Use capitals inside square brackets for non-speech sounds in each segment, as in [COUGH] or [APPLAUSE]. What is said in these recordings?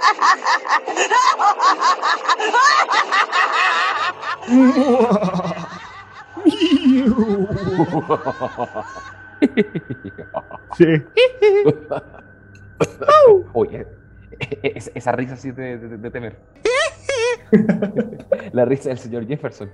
[LAUGHS] Sí. [LAUGHS] Oye, esa, risa sí de, de- de temer. [LAUGHS] La risa del señor Jefferson.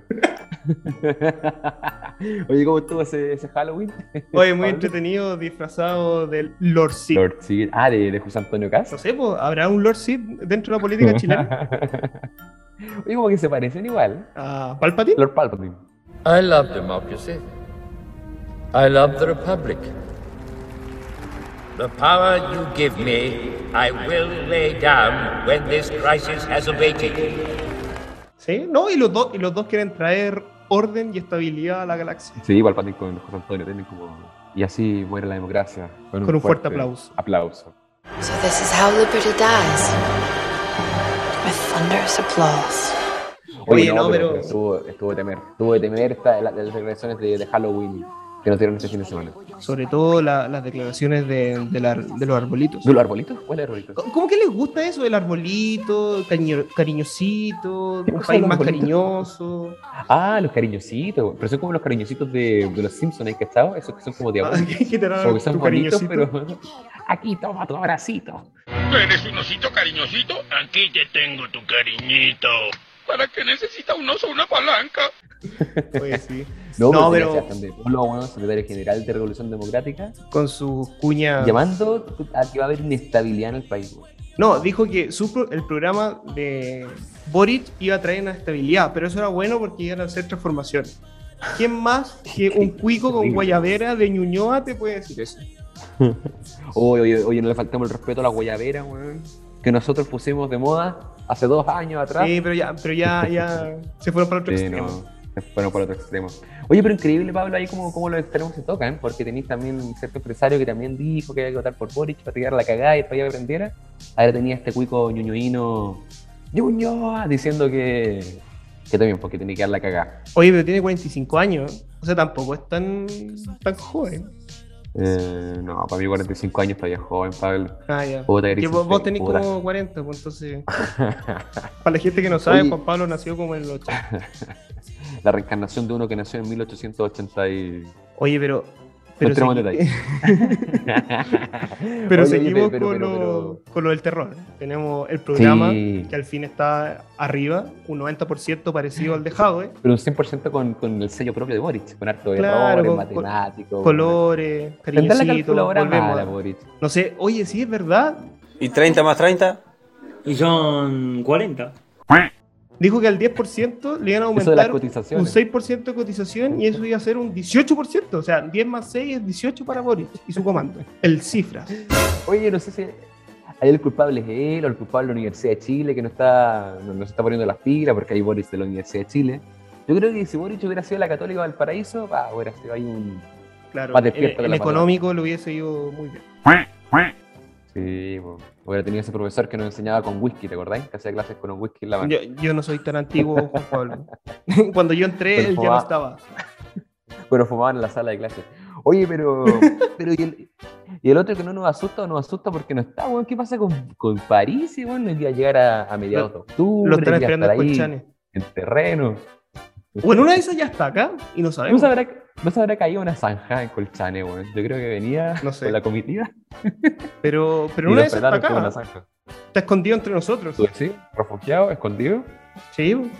[LAUGHS] Oye, ¿cómo estuvo ese, ese Halloween? Oye, muy [LAUGHS] Pablo? entretenido, disfrazado del Lord Sid. Lord Sid. Ah, de, de José Antonio Caz. No sé, pues, ¿habrá un Lord Sid dentro de la política chilena? Oye, como que se parecen igual. ¿A Palpatine? Lord Palpatine. I love democracy. I love the Republic. The power you give me, I will lay down when this crisis has abated. Sí, no, y los, dos, y los dos quieren traer orden y estabilidad a la galaxia. Sí, Palpatine con José Antonio tienen como... Y así muere la democracia. Con un fuerte aplauso. Aplauso. So this is how liberty dies. With thunderous applause. Oye, no, pero- estuvo, estuvo de temer. Estuvo de temer esta, la- las declaraciones de, de Halloween que nos dieron este fin de semana. Sobre todo la- las declaraciones de, de la- de los arbolitos. ¿De los arbolitos? ¿Cuál el arbolito? ¿Cómo cómo que les gusta eso del arbolito, cariño- cariñosito, ¿Te un país más arbolitos? cariñoso? Ah, los cariñositos. Pero son como los cariñositos de, de los Simpsons, ¿hay que estado? Esos que son como de Ah, abuelo. ¿Qué te da Como que son tu bonitos, cariñosito? pero... [LAUGHS] Aquí, toma tu abracito. ¿Eres un osito cariñosito? Aquí te tengo tu cariñito. ¿Para qué necesita un oso una palanca? [LAUGHS] Oye, sí. No, No, pero... de Polo, bueno, secretario general de Revolución Democrática, Con sus cuñas. llamando a que va a haber inestabilidad en el país. güey. No, dijo que su pro- el programa de Boric iba a traer una estabilidad, pero eso era bueno porque iban a hacer transformaciones. ¿Quién más que [LAUGHS] un cuico con guayabera de Ñuñoa te puede decir eso? [LAUGHS] Oye, oye, oye, no le faltamos el respeto a la guayabera, weón. Que nosotros pusimos de moda hace dos años atrás. Sí, pero ya, pero ya, ya se fueron para otro Sí, extremo. no, se fueron por otro extremo. Oye, pero increíble, Pablo, ahí como, como los extremos se tocan, porque tenéis también un cierto empresario que también dijo que había que votar por Boric para tirar la cagada y el país aprendiera. Ahora tenía este cuico ñuñoíno, Ñuñoa, diciendo que, que también, porque tenía que dar la cagada. Oye, pero tiene 45 años, o sea, tampoco es tan, tan joven. Eh, no, para mí 45 años todavía joven, Pablo. Ah, ya. Puta, Que vos, vos tenés puta. como 40, pues entonces. [LAUGHS] Para la gente que no sabe, Oye. Juan Pablo nació como en el 80. [LAUGHS] La reencarnación de uno que nació en 1880 y... Oye, pero. No Pero, entremos en segui- [LAUGHS] pero Oye, seguimos pero- con, lo, pero- con lo del terror. Tenemos el programa Sí. que al fin está arriba, un 90% parecido al de Jadwe. Pero un 100% con, con el sello propio de Boric, con harto de Claro, errores, matemáticos. Colores, cariñositos, calculadora volvemos. mala, a- Boric. No sé, oye, sí es verdad. ¿Y 30 más 30? Y son 40. Dijo que al 10% le iban a aumentar un cotizaciones. 6% de cotización y eso iba a ser un 18%. O sea, 10 más 6 es 18 para Boris y su comando. El cifra. Oye, no sé si ahí el culpable es él o el culpable es la Universidad de Chile, que no está no, no se está poniendo las pilas porque hay Boris de la Universidad de Chile. Yo creo que si Boric hubiera sido la Católica del Paraíso, bah, hubiera sido ahí un... Claro, Más el, el económico lo hubiese ido muy bien. Sí, hubiera tenido ese profesor que nos enseñaba con whisky, ¿te acordáis? Que hacía clases con un whisky en la mano. Yo, yo no soy tan antiguo, Juan Pablo. [LAUGHS] Cuando yo entré, Pero él ya no estaba. Pero fumaban en la sala de clases. Oye, pero. [LAUGHS] pero y, el, y el otro que no nos asusta o nos asusta porque no está, weón. ¿Qué pasa con, con París, weón? No iba a llegar a, a mediados de octubre. Lo están esperando en. En terreno. Bueno, una de esas ya está acá y no ¿No sabemos. se, habrá, ¿No se habrá caído una zanja en Colchane, weón? Yo creo que venía No sé. con la comitiva. [LAUGHS] Pero, pero y una esas está una acá. zanja. Está escondido entre nosotros. ¿Tú decís? ¿Refugiado? ¿Escondido? Sí,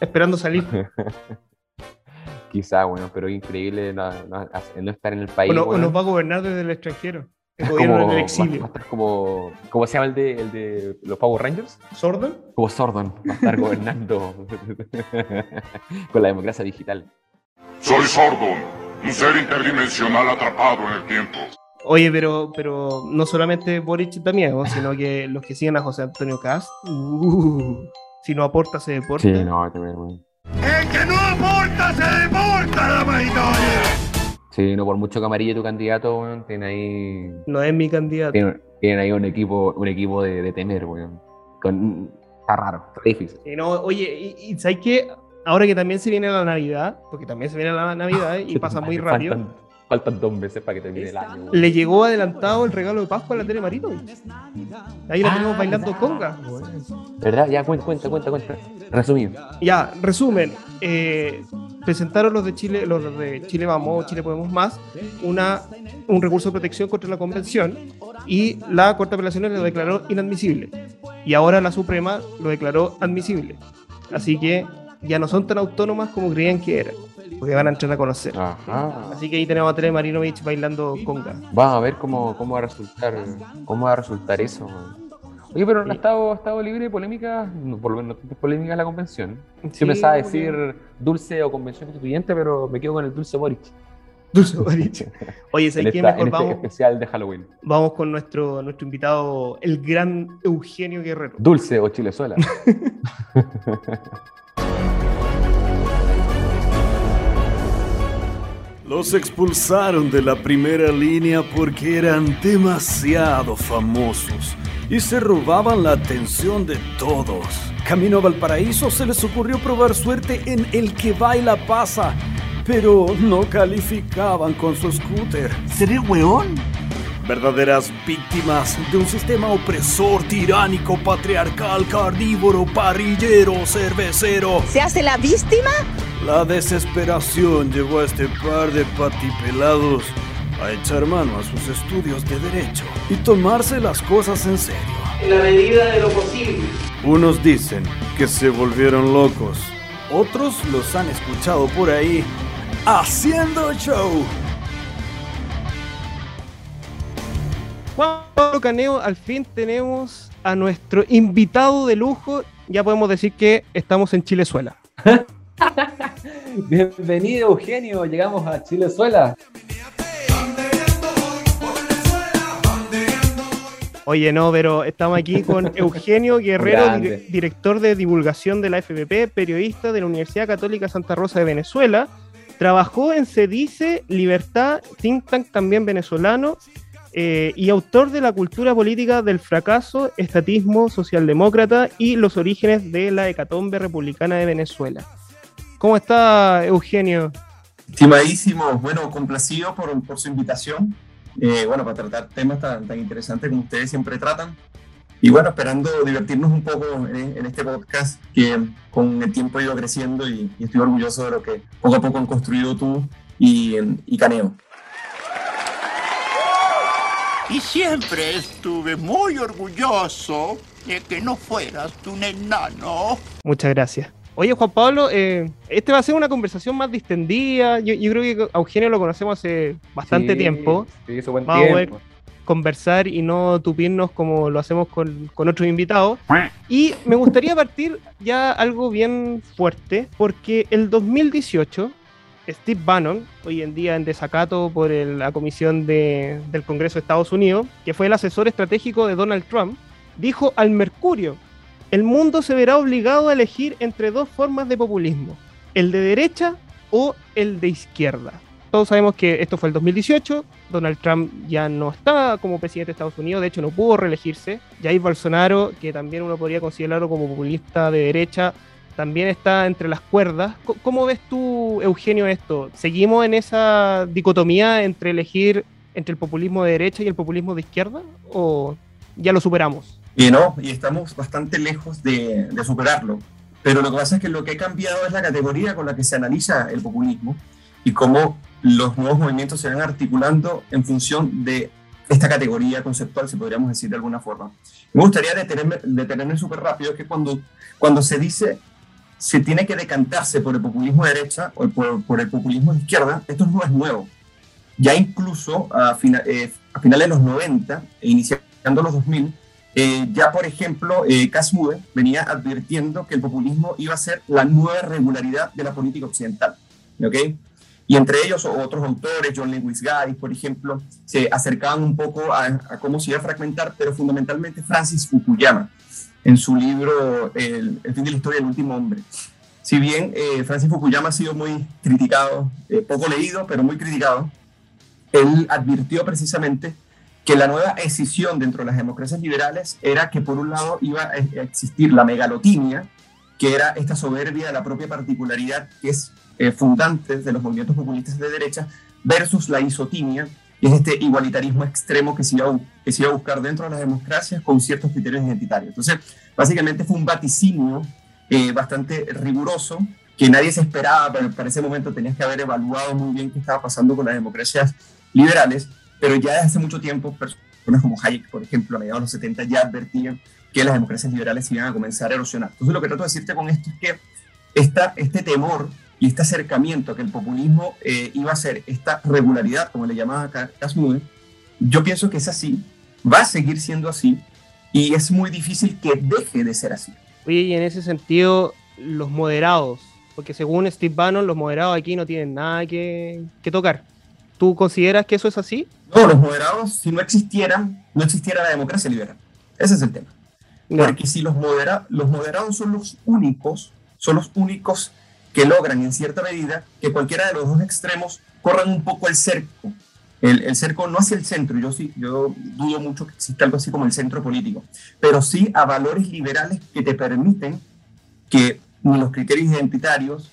esperando salir. [LAUGHS] Quizá, bueno, pero increíble no, no- no estar en el país. O, nos va a gobernar desde el extranjero. El gobierno como, en el va- exilio. va a estar como, ¿cómo se llama el de, el de los Power Rangers? ¿Sordon? Como Sordon, va a estar gobernando [LAUGHS] con la democracia digital. Soy Sordon, un ser interdimensional atrapado en el tiempo. Oye, pero, pero no solamente Boric da miedo, sino que los que siguen a José Antonio Cast, uh, si no aporta, se deporta. Sí, no, te veo, ¡El que no aporta se deporta, y caballeros! Sí, no, por mucho que tu candidato, weón, tiene ahí, No es mi candidato. tiene, tienen ahí un equipo, un equipo de, de temer, weón. Con, está raro, está difícil. Sí, no, oye, y, y ¿sabes qué? Ahora que también se viene la Navidad, porque también se viene la Navidad y [LAUGHS] pasa muy rápido. Faltan, Faltan dos meses para que termine el año. Le llegó adelantado el regalo de Pascua a la Tere Marito. Ahí la Ah, tenemos bailando conga. ¿Verdad? Ya, cuenta, cuenta, cuenta, cuenta. Resumido. Ya, resumen. eh, presentaron los de Chile, los de Chile Vamos, Chile Podemos Más, una, un recurso de protección contra la convención y la Corte de Apelaciones lo declaró inadmisible. Y ahora la Suprema lo declaró admisible. Así que ya no son tan autónomas como creían que eran, porque van a entrar a conocer. Ajá. Así que ahí tenemos a Tere Marinovich bailando conga. Vamos a ver cómo, cómo va a resultar cómo va a resultar eso. man. Oye, pero no ha estado, ha estado libre de polémicas, por lo menos no tantas polémicas la convención. Yo Sí, pensaba decir dulce o convención constituyente, pero me quedo con el dulce Boric. [LAUGHS] Dulce Boric. Oye, ¿sabes qué? Mejor en este vamos, especial de Halloween. vamos con nuestro, nuestro invitado, el gran Eugenio Guerrero. Dulce o chilezuela. [LAUGHS] Los expulsaron de la primera línea porque eran demasiado famosos y se robaban la atención de todos. Camino a Valparaíso se les ocurrió probar suerte en El que baila pasa, pero no calificaban con su scooter. ¿Seré weón? Verdaderas víctimas de un sistema opresor, tiránico, patriarcal, carnívoro, parrillero, cervecero. ¿Se hace la víctima? La desesperación llevó a este par de patipelados a echar mano a sus estudios de derecho y tomarse las cosas en serio. En la medida de lo posible. Unos dicen que se volvieron locos, otros los han escuchado por ahí haciendo show. Juan Pablo Caneo, al fin tenemos a nuestro invitado de lujo. Ya podemos decir que estamos en Chilezuela. [LAUGHS] Bienvenido, Eugenio. Llegamos a Chilezuela. Oye, no, pero estamos aquí con [LAUGHS] Eugenio Guerrero, director de divulgación de la FPP, periodista de la Universidad Católica Santa Rosa de Venezuela. Trabajó en Cedice, Libertad, think tank también venezolano, eh, y autor de La cultura política del fracaso, estatismo socialdemócrata y los orígenes de la hecatombe republicana de Venezuela. ¿Cómo está, Eugenio? Estimadísimo, bueno, complacido por, por su invitación. Eh, bueno, para tratar temas tan, tan interesantes como ustedes siempre tratan. Y bueno, esperando divertirnos un poco en, en este podcast que con el tiempo ha ido creciendo y, y estoy orgulloso de lo que poco a poco han construido tú y, y Caneo. Y siempre estuve muy orgulloso de que no fueras un enano. Muchas gracias. Oye, Juan Pablo, eh, este va a ser una conversación más distendida. Yo, yo creo que a Eugenio lo conocemos hace bastante Sí, tiempo. Sí, hizo buen Vamos a ver. tiempo. Conversar y no tupirnos como lo hacemos con, con otros invitados. Y me gustaría partir ya algo bien fuerte, porque el 2018, Steve Bannon, hoy en día en desacato por el- la Comisión de- del Congreso de Estados Unidos, que fue el asesor estratégico de Donald Trump, dijo al Mercurio, el mundo se verá obligado a elegir entre dos formas de populismo, el de derecha o el de izquierda. Todos sabemos que esto fue el 2018, Donald Trump ya no está como presidente de Estados Unidos, de hecho no pudo reelegirse. Jair Bolsonaro, que también uno podría considerarlo como populista de derecha, también está entre las cuerdas. ¿Cómo ves tú, Eugenio, esto? ¿Seguimos en esa dicotomía entre elegir entre el populismo de derecha y el populismo de izquierda? ¿O ya lo superamos? Y no, y estamos bastante lejos de, superarlo. Pero lo que pasa es que lo que ha cambiado es la categoría con la que se analiza el populismo y cómo los nuevos movimientos se van articulando en función de esta categoría conceptual, si podríamos decir de alguna forma. Me gustaría detenerme, detenerme súper rápido, es que cuando, cuando se dice se tiene que decantarse por el populismo de derecha o por, el populismo de izquierda, esto no es nuevo. Ya incluso a, eh, finales de los 90 e iniciando los 2000, eh, ya por ejemplo, eh, venía advirtiendo que el populismo iba a ser la nueva regularidad de la política occidental. ¿ok? Y entre ellos otros autores, John Lewis Gaddis, por ejemplo, se acercaban un poco a cómo se iba a fragmentar, pero fundamentalmente Francis Fukuyama, en su libro El, fin de la historia del último hombre. Si bien eh, Francis Fukuyama ha sido muy criticado, eh, poco leído, pero muy criticado, él advirtió precisamente que la nueva escisión dentro de las democracias liberales era que por un lado iba a existir la megalotimia, que era esta soberbia de la propia particularidad que es eh, fundante de los movimientos populistas de derecha, versus la isotimia, que es este igualitarismo extremo que se, iba a, que se iba a buscar dentro de las democracias con ciertos criterios identitarios. Entonces, básicamente fue un vaticinio eh, bastante riguroso que nadie se esperaba, pero para ese momento tenías que haber evaluado muy bien qué estaba pasando con las democracias liberales, pero ya desde hace mucho tiempo personas como Hayek, por ejemplo, a mediados de los 70 ya advertían que las democracias liberales iban a comenzar a erosionar. Entonces lo que trato de decirte con esto es que esta, este temor y este acercamiento que el populismo eh, iba a ser esta regularidad, como le llamaba Casmude, yo pienso que es así, va a seguir siendo así y es muy difícil que deje de ser así. Oye, y en ese sentido, los moderados, porque según Steve Bannon, los moderados aquí no tienen nada que, que tocar. ¿Tú consideras que eso es así? No, los moderados, si no existieran, no existiera la democracia liberal. Ese es el tema. Porque si los, modera los moderados son los únicos, son los únicos que logran en cierta medida que cualquiera de los dos extremos corran un poco el cerco. El, el, cerco no hacia el centro, yo sí, yo dudo mucho que exista algo así como el centro político, pero sí a valores liberales que te permiten que ni los criterios identitarios,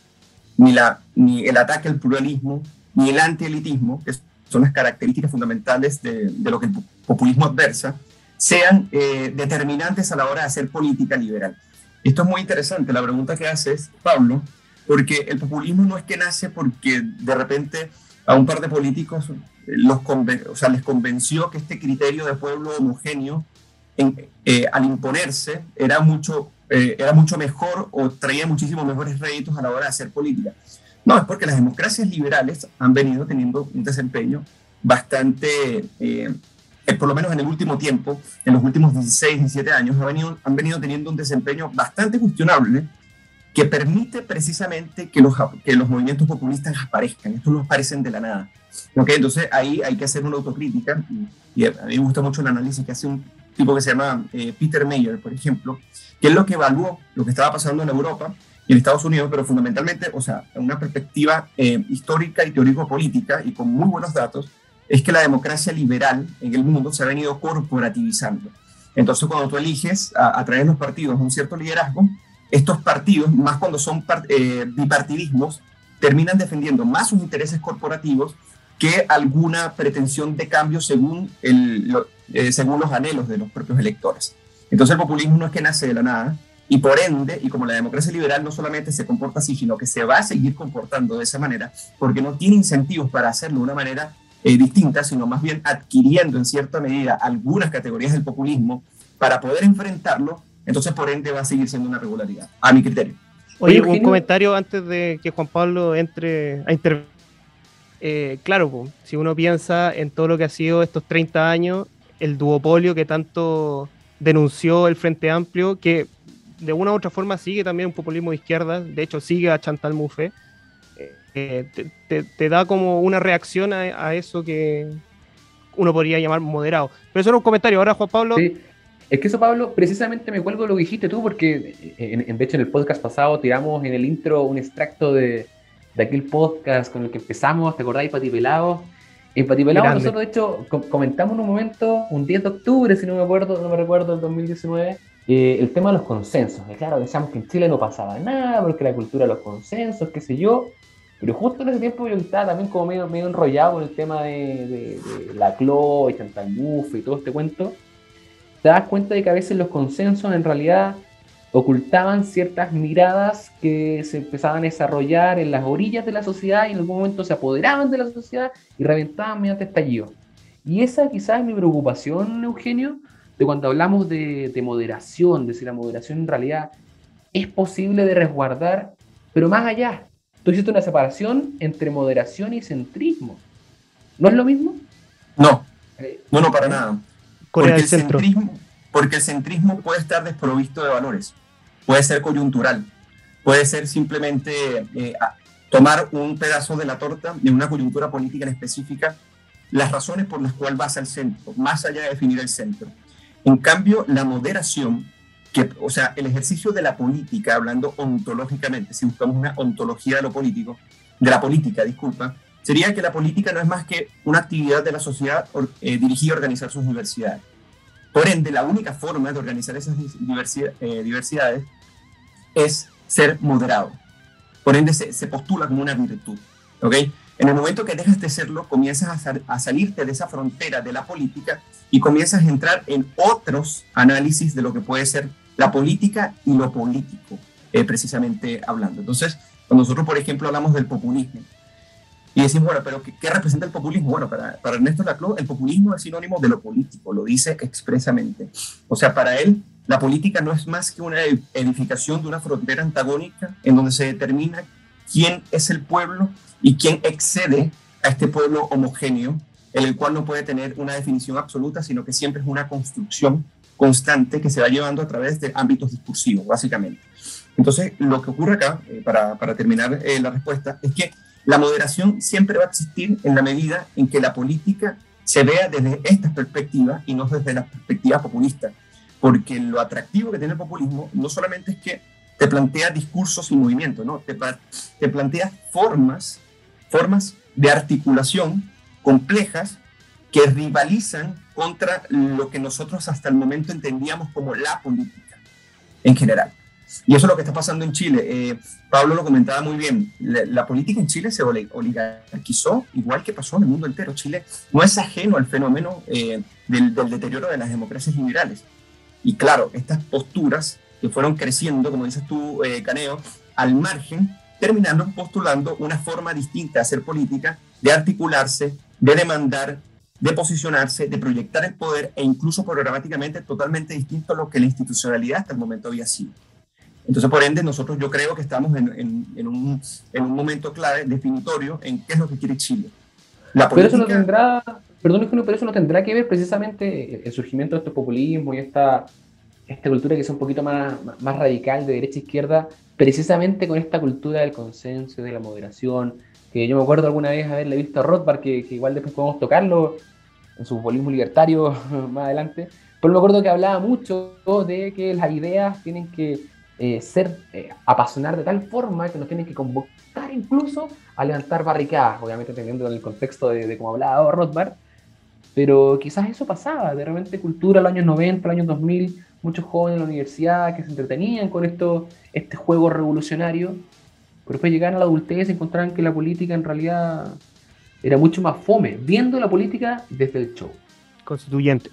ni, la, ni el ataque al pluralismo, ni el antielitismo, que son las características fundamentales de, de lo que el populismo adversa, sean eh, determinantes a la hora de hacer política liberal. Esto es muy interesante, la pregunta que haces, Pablo, porque el populismo no es que nace porque de repente a un par de políticos eh, los o sea, les convenció que este criterio de pueblo homogéneo eh, al imponerse era mucho, eh, era mucho mejor o traía muchísimos mejores réditos a la hora de hacer política. No, es porque las democracias liberales han venido teniendo un desempeño bastante, por lo menos en el último tiempo, en los últimos 16, 17 años, han venido, han venido teniendo un desempeño bastante cuestionable que permite precisamente que los, que los movimientos populistas aparezcan. Estos no aparecen de la nada. ¿Okay? Entonces ahí hay que hacer una autocrítica y, a mí me gusta mucho el análisis que hace un tipo que se llama eh, Peter Mayer, por ejemplo, que es lo que evaluó lo que estaba pasando en Europa y en Estados Unidos, pero fundamentalmente, o sea, una perspectiva eh, histórica y teórico-política y con muy buenos datos, es que la democracia liberal en el mundo se ha venido corporativizando. Entonces, cuando tú eliges a, a través de los partidos un cierto liderazgo, estos partidos, más cuando son eh, bipartidismos, terminan defendiendo más sus intereses corporativos que alguna pretensión de cambio según, el, eh, según los anhelos de los propios electores. Entonces el populismo no es que nace de la nada y por ende, y como la democracia liberal no solamente se comporta así, sino que se va a seguir comportando de esa manera, porque no tiene incentivos para hacerlo de una manera eh, distinta, sino más bien adquiriendo en cierta medida algunas categorías del populismo para poder enfrentarlo entonces, por ende, va a seguir siendo una regularidad, a mi criterio. Oye, un comentario antes de que Juan Pablo entre a intervenir. Eh, claro, si uno piensa en todo lo que ha sido estos 30 años, el duopolio que tanto denunció el Frente Amplio, que de una u otra forma sigue también un populismo de izquierda, de hecho sigue a Chantal Mouffe, eh, te, da como una reacción a, eso que uno podría llamar moderado. Pero eso era un comentario. Ahora, Juan Pablo, es que eso, Pablo, precisamente me cuelgo lo que dijiste tú, porque en, de hecho en el podcast pasado tiramos en el intro un extracto de, aquel podcast con el que empezamos, ¿te acordáis, Pati Pelado? En Pati Pelado nosotros, de hecho, comentamos en un momento, un 10 de octubre, si no me acuerdo, no me recuerdo, del 2019, eh, el tema de los consensos. Y claro, decíamos que en Chile no pasaba nada, porque la cultura de los consensos, qué sé yo. Pero justo en ese tiempo yo estaba también como medio, medio enrollado en el tema de, la CLO y Chantal y todo este cuento te das cuenta de que a veces los consensos en realidad ocultaban ciertas miradas que se empezaban a desarrollar en las orillas de la sociedad y en algún momento se apoderaban de la sociedad y reventaban mediante estallido. Y esa quizás es mi preocupación, Eugenio, de cuando hablamos de, moderación, de si la moderación en realidad es posible de resguardar, pero más allá. Tú hiciste una separación entre moderación y centrismo. ¿No es lo mismo? No, eh, no, no, para nada porque El centrismo, porque el centrismo puede estar desprovisto de valores, puede ser coyuntural, puede ser simplemente eh, tomar un pedazo de la torta de una coyuntura política en específica, las razones por las cuales vas al centro, más allá de definir el centro. En cambio, la moderación, que, o sea, el ejercicio de la política, hablando ontológicamente, si buscamos una ontología de lo político, de la política, disculpa, sería que la política no es más que una actividad de la sociedad eh, dirigida a organizar sus diversidades. Por ende, la única forma de organizar esas eh, diversidades es ser moderado. Por ende, se, postula como una virtud. ¿ok? En el momento que dejas de serlo, comienzas a, sal- salirte de esa frontera de la política y comienzas a entrar en otros análisis de lo que puede ser la política y lo político, eh, precisamente hablando. Entonces, cuando nosotros, por ejemplo, hablamos del populismo y decimos, bueno, pero ¿qué, qué representa el populismo? Bueno, para, para Ernesto Laclau, el populismo es sinónimo de lo político, lo dice expresamente. O sea, para él, la política no es más que una edificación de una frontera antagónica en donde se determina quién es el pueblo y quién excede a este pueblo homogéneo, en el cual no puede tener una definición absoluta, sino que siempre es una construcción constante que se va llevando a través de ámbitos discursivos, básicamente. Entonces, lo que ocurre acá, eh, para, para, terminar eh, la respuesta, es que la moderación siempre va a existir en la medida en que la política se vea desde estas perspectivas y no desde la perspectiva populista. Porque lo atractivo que tiene el populismo no solamente es que te plantea discursos y movimientos, ¿no? Te plantea formas, formas de articulación complejas que rivalizan contra lo que nosotros hasta el momento entendíamos como la política en general. Y eso es lo que está pasando en Chile. Eh, Pablo lo comentaba muy bien. La, la, política en Chile se oligarquizó igual que pasó en el mundo entero. Chile no es ajeno al fenómeno eh, del, del, deterioro de las democracias liberales. Y claro, estas posturas que fueron creciendo, como dices tú, eh, Caneo, al margen, terminaron postulando una forma distinta de hacer política, de articularse, de demandar, de posicionarse, de proyectar el poder e incluso programáticamente totalmente distinto a lo que la institucionalidad hasta el momento había sido. Entonces, por ende, nosotros yo creo que estamos en, en, en, un, en un, momento clave, definitorio, en qué es lo que quiere Chile. La política... Pero eso no tendrá, perdón, pero eso no tendrá que ver precisamente el surgimiento de este populismo y esta, esta cultura que es un poquito más, más radical de derecha a izquierda, precisamente con esta cultura del consenso de la moderación, que yo me acuerdo alguna vez haberle visto a Rothbard, que, que igual después podemos tocarlo en su populismo libertario [LAUGHS] más adelante, pero me acuerdo que hablaba mucho de que las ideas tienen que eh, ser, eh, apasionar de tal forma que nos tienen que convocar incluso a levantar barricadas, obviamente teniendo en el contexto de, de como hablaba Rothbard, pero quizás eso pasaba, de repente cultura en los años 90, los años 2000, muchos jóvenes en la universidad que se entretenían con esto, este juego revolucionario, pero después llegaron a la adultez y encontraron que la política en realidad era mucho más fome, viendo la política desde el show. Constituyente.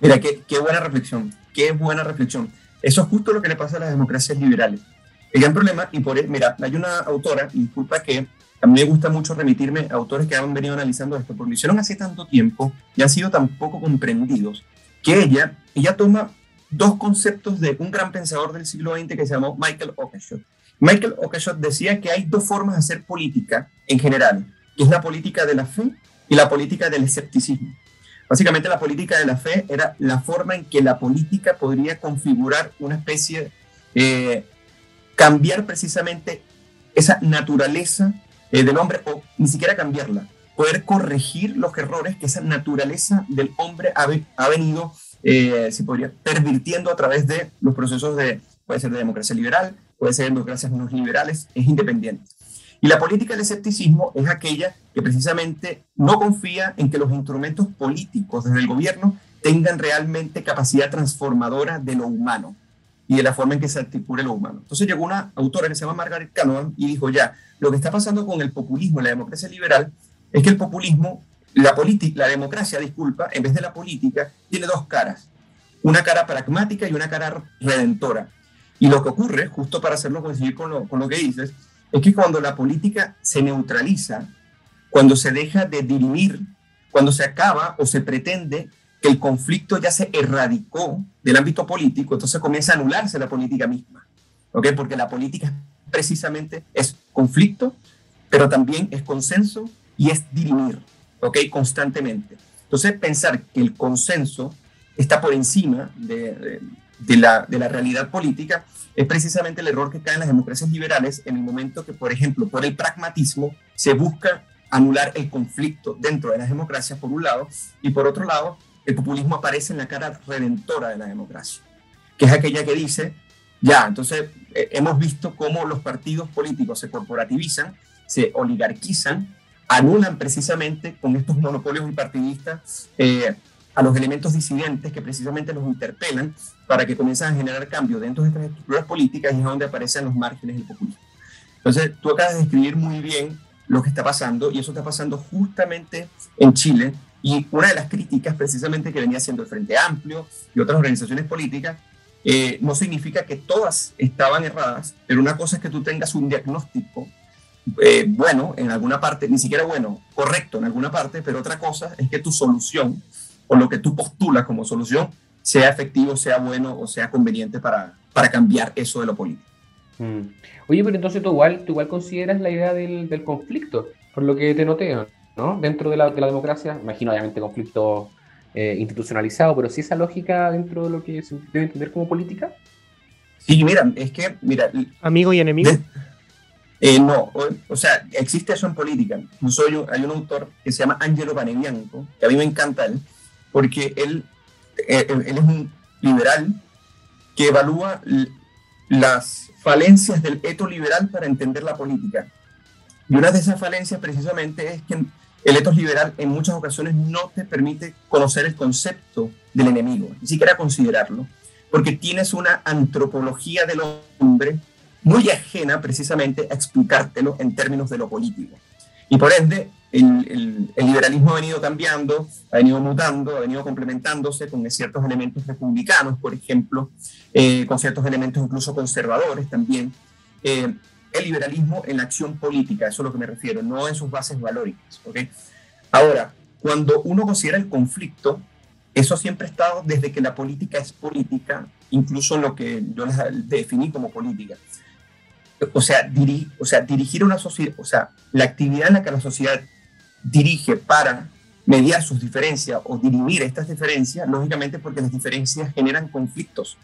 Mira, qué, qué buena reflexión, qué buena reflexión. Eso es justo lo que le pasa a las democracias liberales. El gran problema, y por mira, hay una autora, y disculpa que a mí me gusta mucho remitirme a autores que han venido analizando esto, porque lo hicieron hace tanto tiempo y han sido tan poco comprendidos, que ella, ella toma dos conceptos de un gran pensador del siglo XX que se llamó Michael Oakeshott. Michael Oakeshott decía que hay dos formas de hacer política en general, que es la política de la fe y la política del escepticismo. Básicamente la política de la fe era la forma en que la política podría configurar una especie, eh, cambiar precisamente esa naturaleza eh, del hombre, o ni siquiera cambiarla, poder corregir los errores que esa naturaleza del hombre ha, venido, eh, se podría, pervirtiendo a través de los procesos de, puede ser de democracia liberal, puede ser de democracias no liberales, es independiente. Y la política del escepticismo es aquella que precisamente no confía en que los instrumentos políticos desde el gobierno tengan realmente capacidad transformadora de lo humano y de la forma en que se articule lo humano. Entonces llegó una autora que se llama Margaret Canavan y dijo ya, lo que está pasando con el populismo y la democracia liberal es que el populismo, la, la democracia, disculpa, en vez de la política, tiene dos caras, una cara pragmática y una cara redentora. Y lo que ocurre, justo para hacerlo coincidir con lo, con lo que dices, es que cuando la política se neutraliza, cuando se deja de dirimir, cuando se acaba o se pretende que el conflicto ya se erradicó del ámbito político, entonces comienza a anularse la política misma, ¿ok? Porque la política precisamente es conflicto, pero también es consenso y es dirimir, ¿ok? Constantemente. Entonces pensar que el consenso está por encima de, de, de, la, de la realidad política es precisamente el error que cae en las democracias liberales en el momento que, por ejemplo, por el pragmatismo se busca anular el conflicto dentro de las democracias, por un lado, y por otro lado, el populismo aparece en la cara redentora de la democracia, que es aquella que dice, ya, entonces eh, hemos visto cómo los partidos políticos se corporativizan, se oligarquizan, anulan precisamente con estos monopolios bipartidistas eh, a los elementos disidentes que precisamente los interpelan para que comiencen a generar cambios dentro de estas estructuras políticas y es donde aparecen los márgenes del populismo. Entonces, tú acabas de describir muy bien lo que está pasando y eso está pasando justamente en Chile. Y una de las críticas precisamente que venía haciendo el Frente Amplio y otras organizaciones políticas eh, no significa que todas estaban erradas, pero una cosa es que tú tengas un diagnóstico eh, bueno en alguna parte, ni siquiera bueno, correcto en alguna parte, pero otra cosa es que tu solución o lo que tú postulas como solución sea efectivo, sea bueno o sea conveniente para, para cambiar eso de lo político. Mm. Oye, pero entonces tú igual, tú igual consideras la idea del, del conflicto, por lo que te noté, ¿no? Dentro de la, de la democracia, imagino obviamente conflicto eh, institucionalizado, pero sí esa lógica dentro de lo que se debe entender como política. Sí, mira, es que, mira... Amigo y enemigo. Eh, no, o, sea, existe eso en política. Soy hay un autor que se llama Angelo Panebianco, que a mí me encanta él, porque él, eh, él, es un liberal que evalúa las falencias del eto liberal para entender la política. Y una de esas falencias precisamente es que el etos liberal en muchas ocasiones no te permite conocer el concepto del enemigo, ni siquiera considerarlo, porque tienes una antropología del hombre muy ajena precisamente a explicártelo en términos de lo político. Y por ende, el, liberalismo ha venido cambiando, ha venido mutando, ha venido complementándose con ciertos elementos republicanos, por ejemplo, eh, con ciertos elementos incluso conservadores también. Eh, el liberalismo en la acción política, eso es a lo que me refiero, no en sus bases valóricas. ¿okay? Ahora, cuando uno considera el conflicto, eso siempre ha estado desde que la política es política, incluso lo que yo definí como política o sea, o sea, dirigir una sociedad, o sea, la actividad en la que la sociedad dirige para mediar sus diferencias o dirimir estas diferencias, lógicamente porque las diferencias generan conflictos.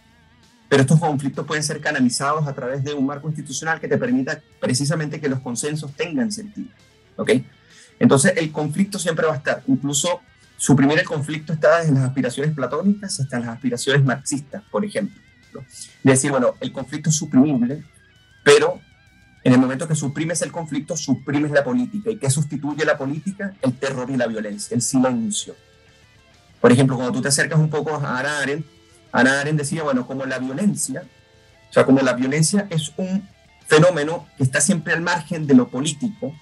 Pero estos conflictos pueden ser canalizados a través de un marco institucional que te permita precisamente que los consensos tengan sentido. ¿Ok? Entonces, el conflicto siempre va a estar. Incluso suprimir el conflicto está desde las aspiraciones platónicas hasta las aspiraciones marxistas, por ejemplo. Es decir, bueno, el conflicto es suprimible, pero en el momento que suprimes el conflicto, suprimes la política. ¿Y qué sustituye la política? El terror y la violencia, el silencio. Por ejemplo, cuando tú te acercas un poco a Ana Arendt, Ana Arendt decía, bueno, como la violencia, o sea, como la violencia es un fenómeno que está siempre al margen de lo político,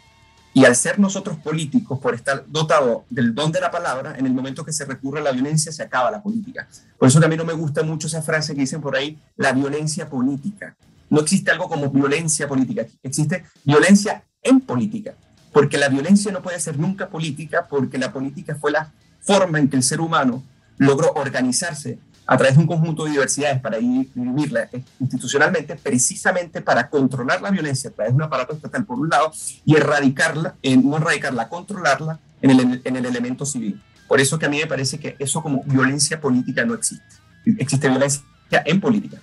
y al ser nosotros políticos, por estar dotados del don de la palabra, en el momento que se recurre a la violencia, se acaba la política. Por eso también no me gusta mucho esa frase que dicen por ahí, la violencia política no existe algo como violencia política, existe violencia en política, porque la violencia no puede ser nunca política, porque la política fue la forma en que el ser humano logró organizarse a través de un conjunto de diversidades para vivirla institucionalmente, precisamente para controlar la violencia a través de un aparato estatal por un lado y erradicarla, no erradicarla, controlarla en el, en el elemento civil. Por eso que a mí me parece que eso como violencia política no existe. Existe violencia en política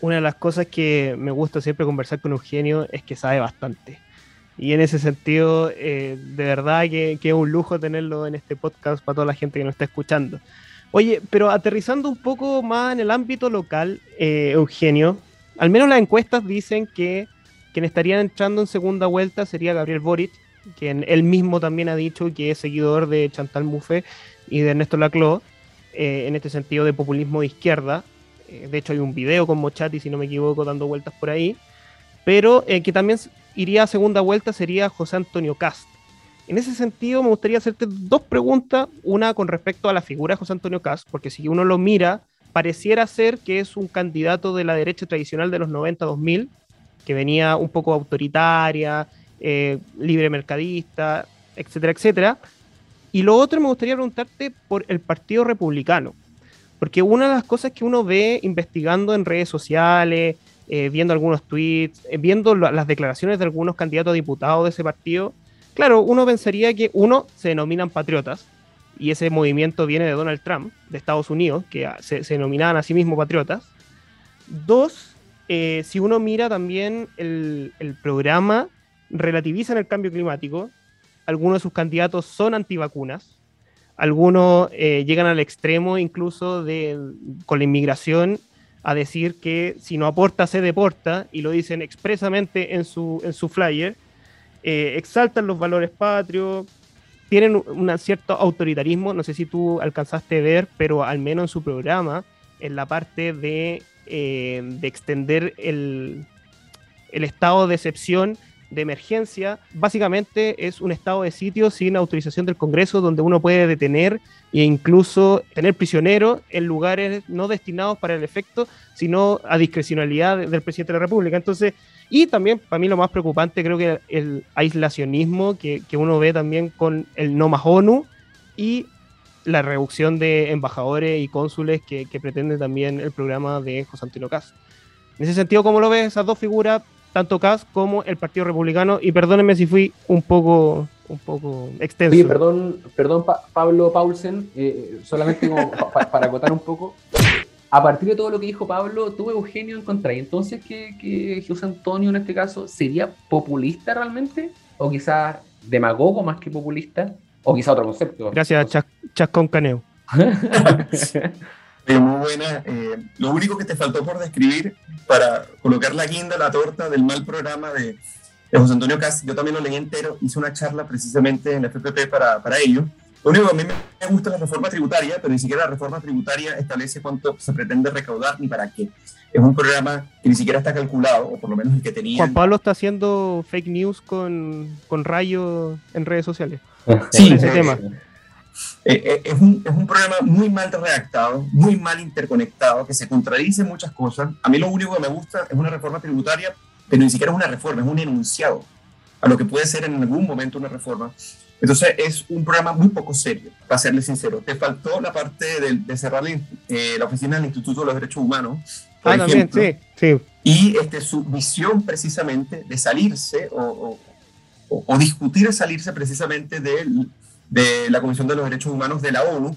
una de las cosas que me gusta siempre conversar con Eugenio es que sabe bastante. Y en ese sentido, eh, de verdad que, es un lujo tenerlo en este podcast para toda la gente que nos está escuchando. Oye, pero aterrizando un poco más en el ámbito local, eh, Eugenio, al menos las encuestas dicen que quien estaría entrando en segunda vuelta sería Gabriel Boric, quien él mismo también ha dicho que es seguidor de Chantal Mouffe y de Ernesto Laclau, eh, en este sentido de populismo de izquierda. Eh, de hecho hay un video con Mochati, si no me equivoco, dando vueltas por ahí, pero eh, que también iría a segunda vuelta sería José Antonio Cast. En ese sentido, me gustaría hacerte dos preguntas. Una con respecto a la figura de José Antonio Cast, porque si uno lo mira, pareciera ser que es un candidato de la derecha tradicional de los 90-2000, que venía un poco autoritaria, eh, libre mercadista, etcétera, etcétera. Y lo otro me gustaría preguntarte por el Partido Republicano. Porque una de las cosas que uno ve investigando en redes sociales, eh, viendo algunos tweets, eh, viendo las declaraciones de algunos candidatos a diputados de ese partido, claro, uno pensaría que uno se denominan patriotas, y ese movimiento viene de Donald Trump, de Estados Unidos, que se, denominaban a sí mismos patriotas. Dos, eh, si uno mira también el, el programa, relativizan el cambio climático, algunos de sus candidatos son antivacunas, algunos eh, llegan al extremo incluso de, con la inmigración a decir que si no aporta, se deporta, y lo dicen expresamente en su, en su flyer, eh, exaltan los valores patrios, tienen un cierto autoritarismo, no sé si tú alcanzaste a ver, pero al menos en su programa, en la parte de, eh, de extender el, el estado de excepción de emergencia básicamente es un estado de sitio sin autorización del Congreso donde uno puede detener e incluso tener prisioneros en lugares no destinados para el efecto, sino a discrecionalidad del presidente de la República. Entonces, y también para mí lo más preocupante creo que el aislacionismo que, que uno ve también con el no más ONU y la reducción de embajadores y cónsules que, pretende también el programa de José Antonio Caz. En ese sentido, ¿cómo lo ves esas dos figuras, tanto Caz como el Partido Republicano? Y perdónenme si fui un poco, un poco extenso. Sí, perdón, perdón Pablo Paulsen, eh, solamente como para acotar un poco. A partir de todo lo que dijo Pablo, tuve Eugenio en contra. Y entonces, ¿que, que José Antonio en este caso sería populista realmente? ¿O quizás demagogo más que populista? O quizá otro concepto. Gracias, Chascón Caneo. [LAUGHS] Eh, muy buena. Eh, lo único que te faltó por describir para colocar la guinda, la torta del mal programa de, José Antonio Cas, yo también lo leí entero, hice una charla precisamente en la FPP para, para ello. Lo único que a mí me gusta es la reforma tributaria, pero ni siquiera la reforma tributaria establece cuánto se pretende recaudar ni para qué. Es un programa que ni siquiera está calculado, o por lo menos el que tenía. Juan Pablo está haciendo fake news con, con Rayo en redes sociales. [LAUGHS] Sí, ese tema. Eh, eh, es, un, es un programa muy mal redactado, muy mal interconectado, que se contradice muchas cosas. A mí lo único que me gusta es una reforma tributaria, pero ni siquiera es una reforma, es un enunciado a lo que puede ser en algún momento una reforma. Entonces es un programa muy poco serio, para serle sincero. Te faltó la parte de, cerrar eh, la oficina del Instituto de los Derechos Humanos. Por ah, ejemplo, también, sí, sí. Y este, su visión precisamente de salirse o, o, discutir salirse precisamente de, de la Comisión de los Derechos Humanos de la ONU,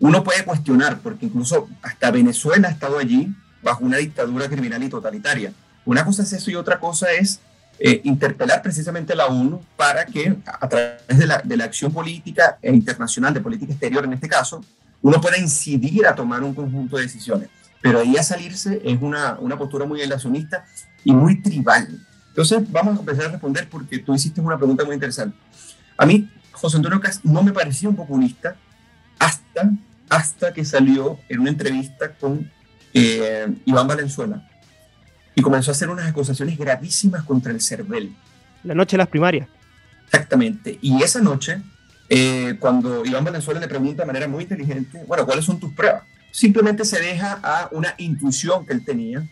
uno puede cuestionar, porque incluso hasta Venezuela ha estado allí bajo una dictadura criminal y totalitaria. Una cosa es eso y otra cosa es eh, interpelar precisamente a la ONU para que a través de la, de la, acción política e internacional, de política exterior en este caso, uno pueda incidir a tomar un conjunto de decisiones. Pero ahí a salirse es una, una postura muy relacionista y muy tribal. Entonces, vamos a empezar a responder porque tú hiciste una pregunta muy interesante. A mí, José Antonio Cas no me parecía un populista hasta, hasta que salió en una entrevista con eh, Iván Valenzuela y comenzó a hacer unas acusaciones gravísimas contra el CERVEL. La noche de las primarias. Exactamente. Y esa noche, eh, cuando Iván Valenzuela le pregunta de manera muy inteligente, bueno, ¿cuáles son tus pruebas? Simplemente se deja a una intuición que él tenía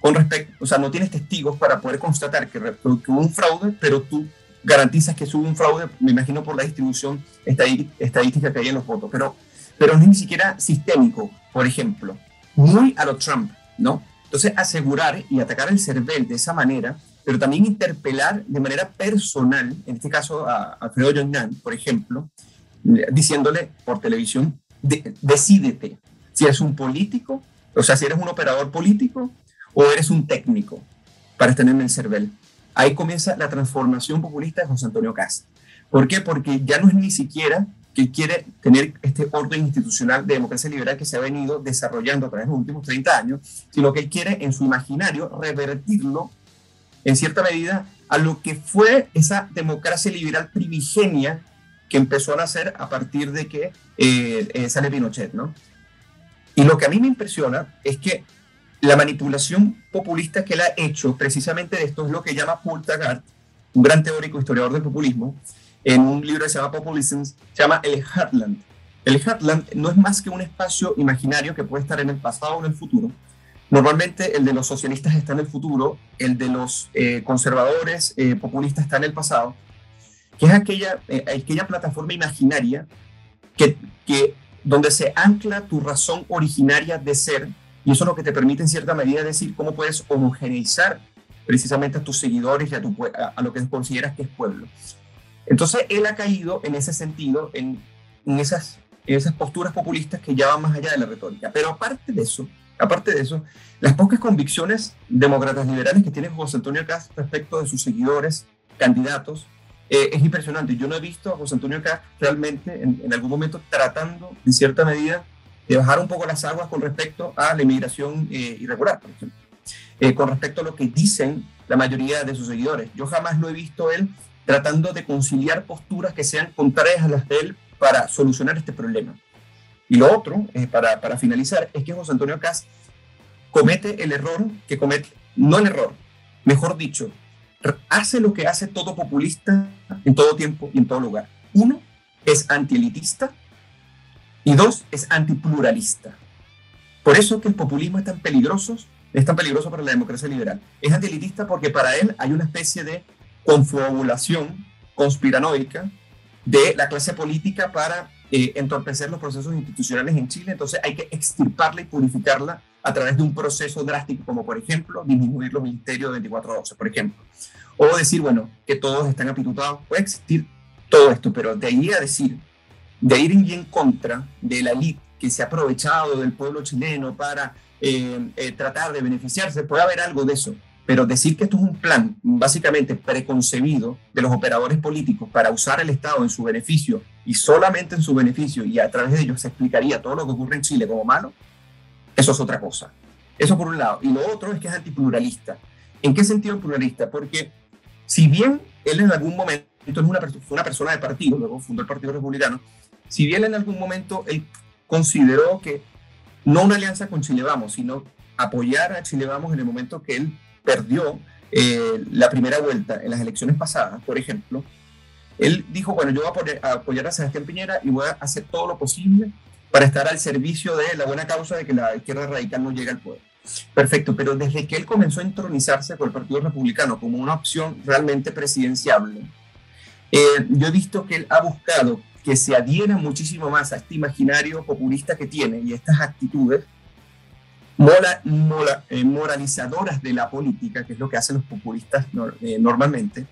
con respecto, o sea, no tienes testigos para poder constatar que, hubo un fraude, pero tú garantizas que hubo un fraude, me imagino por la distribución estadística que hay en los votos, pero, pero no ni siquiera sistémico, por ejemplo, muy a lo Trump, ¿no? Entonces, asegurar y atacar el CERVEL de esa manera, pero también interpelar de manera personal, en este caso a Alfredo Yonan, por ejemplo, diciéndole por televisión, decídete si eres un político, o sea, si eres un operador político o eres un técnico para estar el CERVEL. Ahí comienza la transformación populista de José Antonio Cast. ¿Por qué? Porque ya no es ni siquiera que quiere tener este orden institucional de democracia liberal que se ha venido desarrollando a través de los últimos 30 años, sino que quiere en su imaginario revertirlo en cierta medida a lo que fue esa democracia liberal primigenia que empezó a nacer a partir de que eh, eh, sale Pinochet, ¿no? Y lo que a mí me impresiona es que la manipulación populista que él ha hecho precisamente de esto es lo que llama Paul Taggart, un gran teórico historiador del populismo, en un libro que se llama Populism, se llama El Heartland. El Heartland no es más que un espacio imaginario que puede estar en el pasado o en el futuro. Normalmente el de los socialistas está en el futuro, el de los eh, conservadores eh, populistas está en el pasado, que es aquella, eh, aquella plataforma imaginaria que, que, donde se ancla tu razón originaria de ser y eso es lo que te permite en cierta medida decir cómo puedes homogeneizar precisamente a tus seguidores y a, tu, lo que consideras que es pueblo. Entonces él ha caído en ese sentido, en, en, esas, en esas posturas populistas que ya van más allá de la retórica. Pero aparte de eso, aparte de eso, las pocas convicciones demócratas liberales que tiene José Antonio Cast respecto de sus seguidores, candidatos, eh, es impresionante. Yo no he visto a José Antonio Cast realmente en, en algún momento tratando, en cierta medida, de bajar un poco las aguas con respecto a la inmigración eh, irregular, por ejemplo, eh, con respecto a lo que dicen la mayoría de sus seguidores. Yo jamás lo he visto él tratando de conciliar posturas que sean contrarias a las de él para solucionar este problema. Y lo otro, eh, para, para, finalizar, es que José Antonio Cas comete el error que comete, no el error, mejor dicho, hace lo que hace todo populista en todo tiempo y en todo lugar. Uno, es antielitista y dos, es antipluralista. Por eso que el populismo es tan peligroso, es tan peligroso para la democracia liberal. Es antielitista porque para él hay una especie de confabulación conspiranoica de la clase política para eh, entorpecer los procesos institucionales en Chile. Entonces hay que extirparla y purificarla a través de un proceso drástico, como por ejemplo disminuir los ministerios de 24 a 12, por ejemplo. O decir, bueno, que todos están apitutados. Puede existir todo esto, pero de ahí a decir, de ir en contra de la elite que se ha aprovechado del pueblo chileno para eh, eh, tratar de beneficiarse, puede haber algo de eso. Pero decir que esto es un plan básicamente preconcebido de los operadores políticos para usar el Estado en su beneficio y solamente en su beneficio y a través de ello se explicaría todo lo que ocurre en Chile como malo, eso es otra cosa. Eso por un lado. Y lo otro es que es antipluralista. ¿En qué sentido pluralista? Porque si bien él en algún momento es una, una persona de partido, luego fundó el Partido Republicano, si bien en algún momento él consideró que no una alianza con Chile Vamos, sino apoyar a Chile Vamos en el momento que él perdió eh, la primera vuelta en las elecciones pasadas, por ejemplo, él dijo, bueno, yo voy a apoyar, a Sebastián Piñera y voy a hacer todo lo posible para estar al servicio de la buena causa de que la izquierda radical no llegue al poder. Perfecto, pero desde que él comenzó a entronizarse por el Partido Republicano como una opción realmente presidenciable, eh, yo he visto que él ha buscado que se adhiera muchísimo más a este imaginario populista que tiene y estas actitudes eh, moralizadoras de la política, que es lo que hacen los populistas eh, normalmente,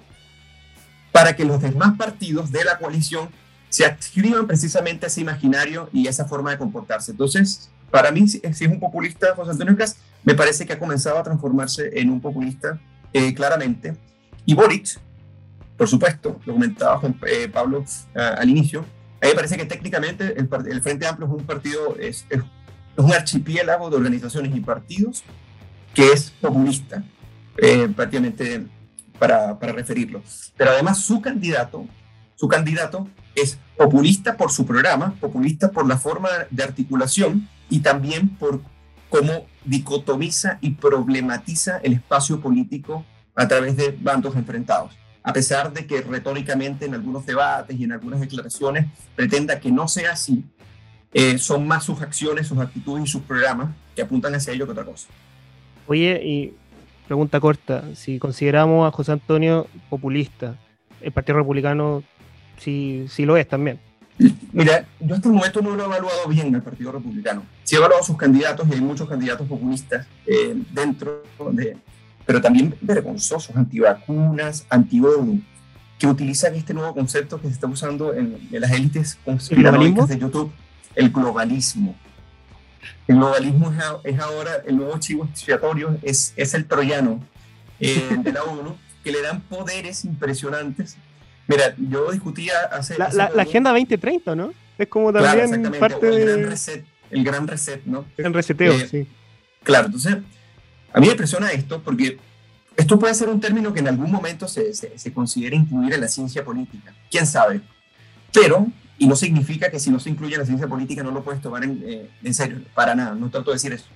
para que los demás partidos de la coalición se adscriban precisamente a ese imaginario y esa forma de comportarse. Entonces, para mí, si es un populista, José Antonio Cas, me parece que ha comenzado a transformarse en un populista eh, claramente. Y Boric, por supuesto, lo comentaba Juan, Pablo al inicio, a mí me parece que técnicamente el, el Frente Amplio es un partido, es es un archipiélago de organizaciones y partidos que es populista, eh, prácticamente para, para, referirlo. Pero además su candidato, su candidato es populista por su programa, populista por la forma de articulación y también por cómo dicotomiza y problematiza el espacio político a través de bandos enfrentados. A pesar de que retóricamente en algunos debates y en algunas declaraciones pretenda que no sea así, eh, son más sus acciones, sus actitudes y sus programas que apuntan hacia ello que otra cosa. Oye, y pregunta corta, si consideramos a José Antonio populista, el Partido Republicano sí, sí lo es también. Mira, yo hasta el momento no lo he evaluado bien el Partido Republicano. Sí he evaluado sus candidatos y hay muchos candidatos populistas eh, dentro de, pero también vergonzosos, antivacunas, anti que utilizan este nuevo concepto que se está usando en, en las élites conspiranoicas de YouTube el globalismo. El globalismo es, ahora el nuevo chivo expiatorio, es, es el troyano eh, [LAUGHS] de la ONU, que le dan poderes impresionantes. Mira, yo discutía hace... La, la, Agenda 2030, ¿no? Es como también parte el de... Gran reset, el gran reset, ¿no? El reseteo, Eh, sí. Claro, entonces, a mí me impresiona esto porque esto puede ser un término que en algún momento se, se, considere incluir en la ciencia política. ¿Quién sabe? Pero y no significa que si no se incluye la ciencia política no lo puedes tomar en, eh, en serio, para nada, no trato de decir eso.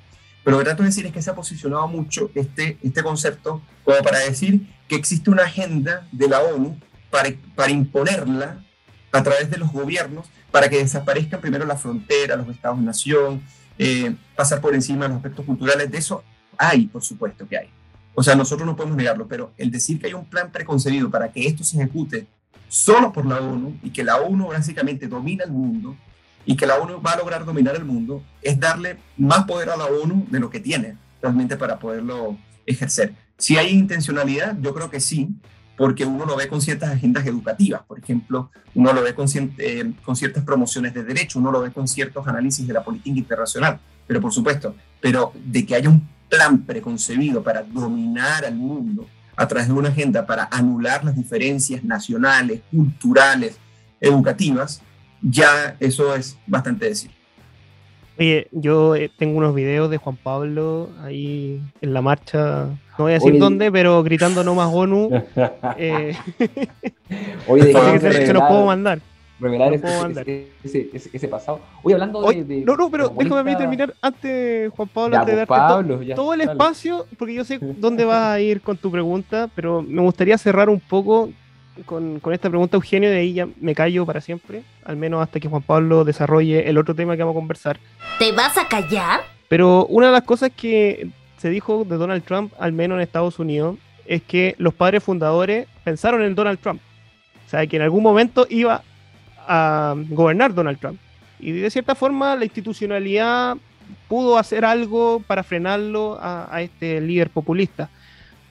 Pero lo que trato de decir es que se ha posicionado mucho este, este concepto como para decir que existe una agenda de la ONU para, para imponerla a través de los gobiernos para que desaparezcan primero las fronteras, los estados-nación, eh, pasar por encima de los aspectos culturales. De eso hay, por supuesto que hay. O sea, nosotros no podemos negarlo, pero el decir que hay un plan preconcebido para que esto se ejecute solo por la ONU y que la ONU básicamente domina el mundo y que la ONU va a lograr dominar el mundo es darle más poder a la ONU de lo que tiene realmente para poderlo ejercer. Si hay intencionalidad, yo creo que sí, porque uno lo ve con ciertas agendas educativas, por ejemplo, uno lo ve con, eh, con ciertas promociones de derecho, uno lo ve con ciertos análisis de la política internacional, pero por supuesto, pero de que haya un plan preconcebido para dominar al mundo a través de una agenda para anular las diferencias nacionales, culturales, educativas, ya eso es bastante decir. Oye, yo eh, tengo unos videos de Juan Pablo ahí en la marcha, no voy a decir Oye. dónde, pero gritando no más ONU. [LAUGHS] eh, Oye, ¿de [LAUGHS] así qué que se, se se los puedo mandar. Revelar ese, pasado. Oye, hablando Oye, de, de- no, no, pero déjame a mí humorista- terminar antes, Juan Pablo, Ya, antes de pues, darte Pablo, ya, todo el dale. espacio, porque yo sé dónde vas a ir con tu pregunta, pero me gustaría cerrar un poco con, con esta pregunta, Eugenio, de ahí ya me callo para siempre, al menos hasta que Juan Pablo desarrolle el otro tema que vamos a conversar. ¿Te vas a callar? Pero una de las cosas que se dijo de Donald Trump, al menos en Estados Unidos, es que los padres fundadores pensaron en Donald Trump. O sea, que en algún momento iba a gobernar Donald Trump. Y de cierta forma la institucionalidad pudo hacer algo para frenarlo a, este líder populista.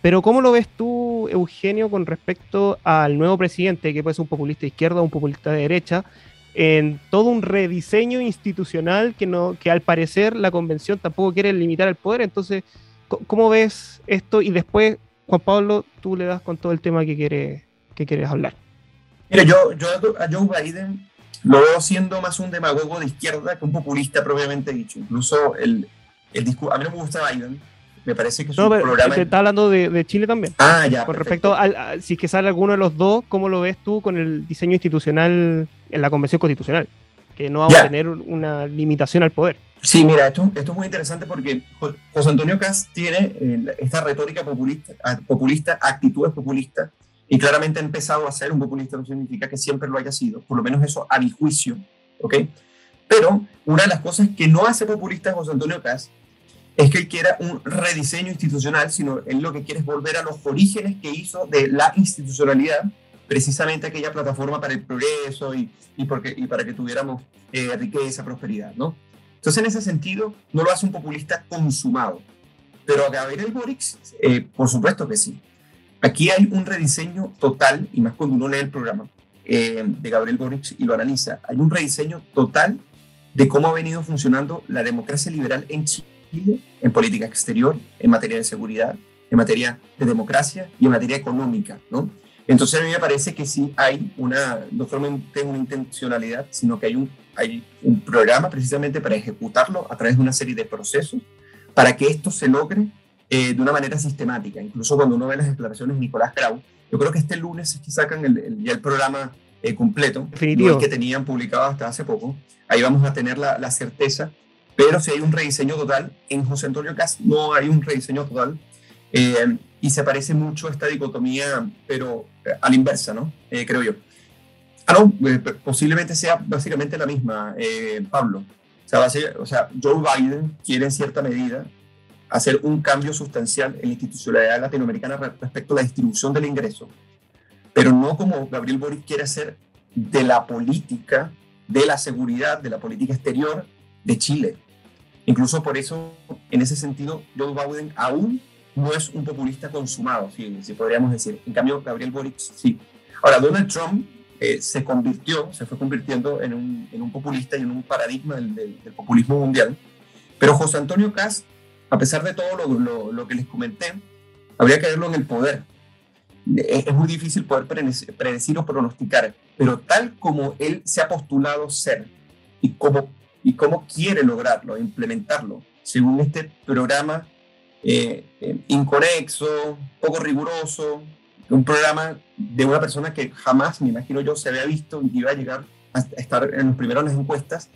Pero ¿cómo lo ves tú, Eugenio, con respecto al nuevo presidente, que puede ser un populista de izquierda o un populista de derecha, en todo un rediseño institucional que, no, que al parecer la convención tampoco quiere limitar el poder? Entonces, ¿cómo ves esto? Y después, Juan Pablo, tú le das con todo el tema que quieres, que quieres hablar. Mira, yo, yo a Joe Biden lo veo siendo más un demagogo de izquierda que un populista propiamente dicho. Incluso el, el discurso, a mí no me gusta Biden, me parece que su No, pero programa... te está hablando de, de Chile también. Ah, ya. Con perfecto. respecto al, a- si es que sale alguno de los dos, ¿cómo lo ves tú con el diseño institucional en la Convención Constitucional? Que no vamos Ya. a tener una limitación al poder. Sí, mira, esto, esto es muy interesante porque Jo- José Antonio Cast tiene eh, esta retórica populista, populista, actitudes populistas, y claramente ha empezado a ser un populista, no significa que siempre lo haya sido, por lo menos eso a mi juicio, ¿ok? Pero una de las cosas que no hace populista José Antonio Cast es que él quiera un rediseño institucional, sino él lo que quiere es volver a los orígenes que hizo de la institucionalidad, precisamente aquella plataforma para el progreso y, y, porque, y para que tuviéramos eh, riqueza, prosperidad, ¿no? Entonces, en ese sentido, no lo hace un populista consumado. Pero a Gabriel Boric, eh, por supuesto que sí. Aquí hay un rediseño total, y más cuando uno lee el programa eh, de Gabriel Boric y lo analiza, hay un rediseño total de cómo ha venido funcionando la democracia liberal en Chile, en política exterior, en materia de seguridad, en materia de democracia y en materia económica, ¿no? Entonces a mí me parece que sí hay una, no solamente una intencionalidad, sino que hay un, hay un programa precisamente para ejecutarlo a través de una serie de procesos para que esto se logre eh, de una manera sistemática. Incluso cuando uno ve las declaraciones de Nicolás Grau, yo creo que este lunes es que sacan el, el- ya el programa eh, completo, no el que tenían publicado hasta hace poco. Ahí vamos a tener la, la certeza, pero si hay un rediseño total, en José Antonio Cast no hay un rediseño total. eh, y se parece mucho a esta dicotomía, pero eh, a la inversa, ¿no? Eh, creo yo. Ah, no, eh, posiblemente sea básicamente la misma, Pablo. O sea, o sea, Joe Biden quiere en cierta medida hacer un cambio sustancial en la institucionalidad latinoamericana re- respecto a la distribución del ingreso, pero no como Gabriel Boric quiere hacer de la política, de la seguridad, de la política exterior de Chile. Incluso por eso, en ese sentido, Joe Biden aún no es un populista consumado, si, podríamos decir. En cambio, Gabriel Boric sí. Ahora, Donald Trump eh, se convirtió, se fue convirtiendo en un, populista y en un paradigma del populismo mundial. Pero José Antonio Cast, a pesar de todo lo, que les comenté, habría que verlo en el poder. Es, muy difícil poder predecir, o pronosticar, pero tal como él se ha postulado ser y cómo, y cómo quiere lograrlo, implementarlo, según este programa eh, eh, inconexo, poco riguroso, un programa de una persona que jamás, me imagino yo, se había visto y iba a llegar a estar en los primeros en las encuestas.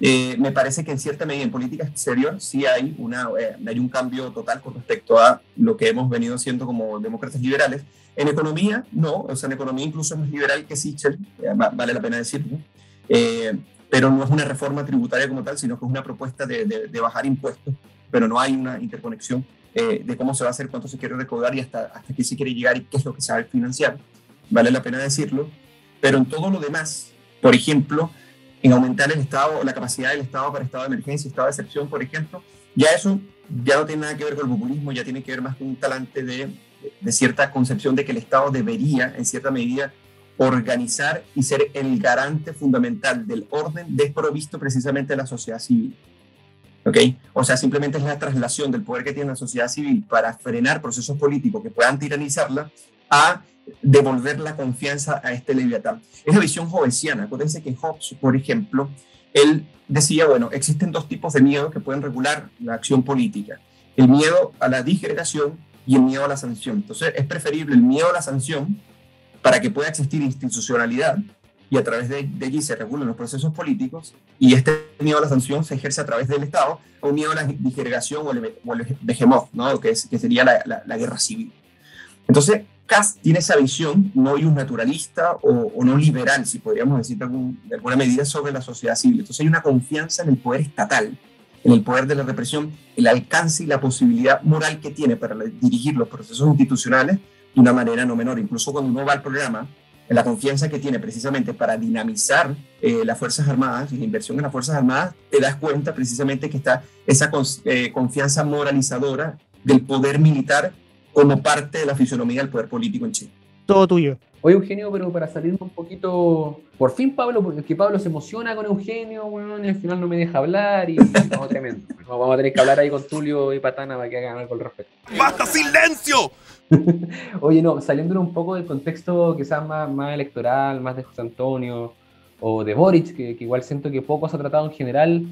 Eh, me parece que en cierta medida en política exterior sí hay, una, eh, hay un cambio total con respecto a lo que hemos venido haciendo como demócratas liberales. En economía, no, o sea, en economía incluso es más liberal que Sichel, eh, va- vale la pena decirlo, eh, pero no es una reforma tributaria como tal, sino que es una propuesta de, de- bajar impuestos, pero no hay una interconexión de cómo se va a hacer, cuánto se quiere recaudar y hasta, hasta qué se quiere llegar y qué es lo que se va a financiar, vale la pena decirlo, pero en todo lo demás, por ejemplo, en aumentar el estado, la capacidad del Estado para estado de emergencia, estado de excepción, por ejemplo, ya eso ya no tiene nada que ver con el populismo, ya tiene que ver más con un talante de, de cierta concepción de que el Estado debería, en cierta medida, organizar y ser el garante fundamental del orden desprovisto precisamente de la sociedad civil. ¿Ok? O sea, simplemente es la traslación del poder que tiene la sociedad civil para frenar procesos políticos que puedan tiranizarla a devolver la confianza a este leviatán. Es la visión hobbesiana. Acuérdense que Hobbes, por ejemplo, él decía, bueno, existen dos tipos de miedo que pueden regular la acción política. El miedo a la disgregación y el miedo a la sanción. Entonces, es preferible el miedo a la sanción para que pueda existir institucionalidad y a través de, de allí se regulan los procesos políticos y este miedo a la sanción se ejerce a través del Estado o miedo a la disgregación o el, o el ¿no? que, que sería la, la guerra civil. Entonces, Kass tiene esa visión no un naturalista o, no liberal, si podríamos decir de, alguna medida, sobre la sociedad civil. Entonces hay una confianza en el poder estatal, en el poder de la represión, el alcance y la posibilidad moral que tiene para dirigir los procesos institucionales de una manera no menor. Incluso cuando uno va al programa, en la confianza que tiene precisamente para dinamizar eh, las Fuerzas Armadas y la inversión en las Fuerzas Armadas, te das cuenta precisamente que está esa eh, confianza moralizadora del poder militar como parte de la fisonomía del poder político en Chile. Todo tuyo. Oye, Eugenio, pero para salirme un poquito. Por fin, Pablo, porque que Pablo se emociona con Eugenio, bueno, y al final no me deja hablar y. [LAUGHS] No, tremendo. Vamos a tener que hablar ahí con Tulio y Patana para que hagan algo al respecto. ¡Basta silencio! [LAUGHS] Oye, no, saliendo un poco del contexto quizás más, más electoral, más de José Antonio o de Boric, que, que igual siento que poco se ha tratado en general,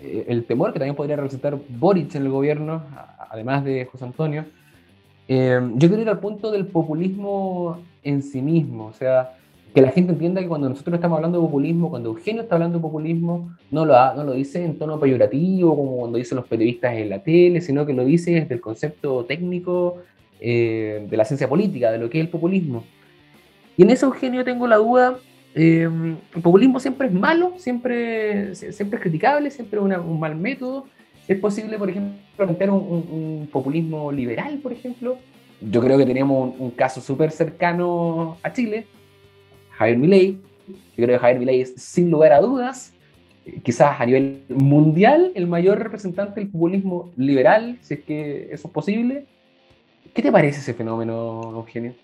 eh, el temor que también podría representar Boric en el gobierno, además de José Antonio. Eh, yo quiero ir al punto del populismo en sí mismo, o sea, que la gente entienda que cuando nosotros estamos hablando de populismo, cuando Eugenio está hablando de populismo, no lo, no lo dice en tono peyorativo, como cuando dicen los periodistas en la tele, sino que lo dice desde el concepto técnico eh, de la ciencia política, de lo que es el populismo. Y en eso, Eugenio, tengo la duda, eh, el populismo siempre es malo, siempre, siempre es criticable, siempre es un mal método. ¿Es posible, por ejemplo, plantear un, un, un, populismo liberal, por ejemplo? Yo creo que tenemos un, un caso súper cercano a Chile, Javier Milei. Yo creo que Javier Milei es, sin lugar a dudas, quizás a nivel mundial, el mayor representante del populismo liberal, si es que eso es posible. ¿Qué te parece ese fenómeno, Eugenio?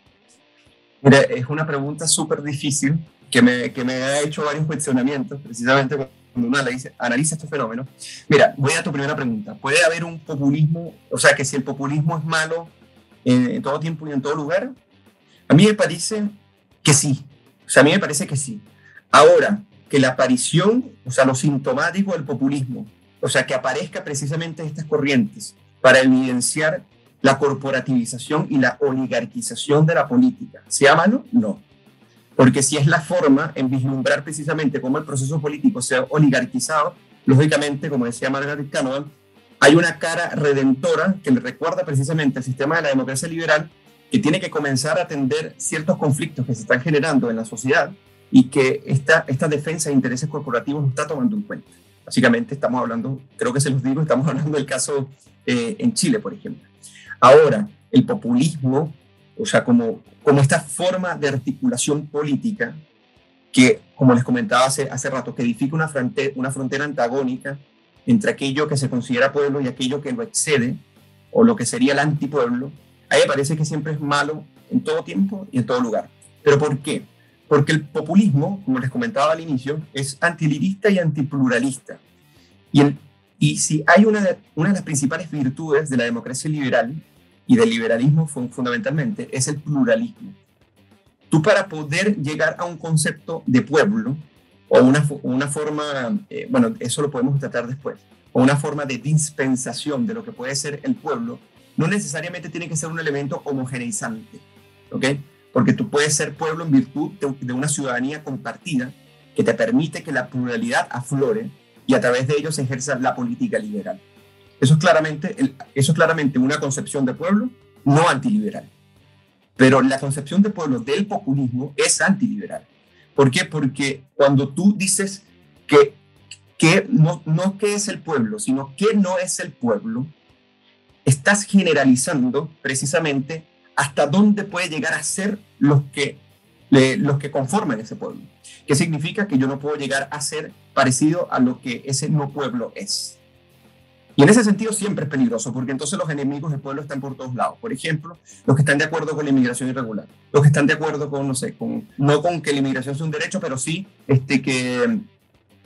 Mira, es una pregunta súper difícil que me, que me ha hecho varios cuestionamientos, precisamente cuando uno analiza, analiza este fenómeno. Mira, voy a tu primera pregunta. ¿Puede haber un populismo, o sea, que si el populismo es malo en, todo tiempo y en todo lugar? A mí me parece que sí. O sea, a mí me parece que sí. Ahora, que la aparición, o sea, lo sintomático del populismo, o sea, que aparezca precisamente estas corrientes para evidenciar la corporativización y la oligarquización de la política. ¿Sea malo? No. Porque si es la forma en vislumbrar precisamente cómo el proceso político se ha oligarquizado, lógicamente, como decía Margaret Canavan, hay una cara redentora que le recuerda precisamente al sistema de la democracia liberal que tiene que comenzar a atender ciertos conflictos que se están generando en la sociedad y que esta, esta defensa de intereses corporativos no está tomando en cuenta. Básicamente estamos hablando, creo que se los digo, estamos [LAUGHS] hablando del caso eh, en Chile, por ejemplo. Ahora, el populismo, o sea, como, como esta forma de articulación política que, como les comentaba hace, hace rato, que edifica una frontera, una frontera antagónica entre aquello que se considera pueblo y aquello que lo excede, o lo que sería el antipueblo, a me parece que siempre es malo en todo tiempo y en todo lugar. ¿Pero por qué? Porque el populismo, como les comentaba al inicio, es antilirista y antipluralista. Y, el, y si hay una de, una de las principales virtudes de la democracia liberal y del liberalismo fundamentalmente, es el pluralismo. Tú para poder llegar a un concepto de pueblo o una, una forma, eh, bueno, eso lo podemos tratar después, o una forma de dispensación de lo que puede ser el pueblo, no necesariamente tiene que ser un elemento homogeneizante, ¿ok? Porque tú puedes ser pueblo en virtud de, de una ciudadanía compartida que te permite que la pluralidad aflore y a través de ello se ejerza la política liberal. Eso es claramente, eso es claramente una concepción de pueblo no antiliberal. Pero la concepción de pueblo del populismo es antiliberal. ¿Por qué? Porque cuando tú dices que, que no, no qué es el pueblo, sino qué no es el pueblo, estás generalizando precisamente hasta dónde puede llegar a ser los que, los que conforman ese pueblo. ¿Qué significa? Que yo no puedo llegar a ser parecido a lo que ese no pueblo es. Y en ese sentido siempre es peligroso, porque entonces los enemigos del pueblo están por todos lados. Por ejemplo, los que están de acuerdo con la inmigración irregular, los que están de acuerdo con, no sé, con, no con que la inmigración sea un derecho, pero sí este, que,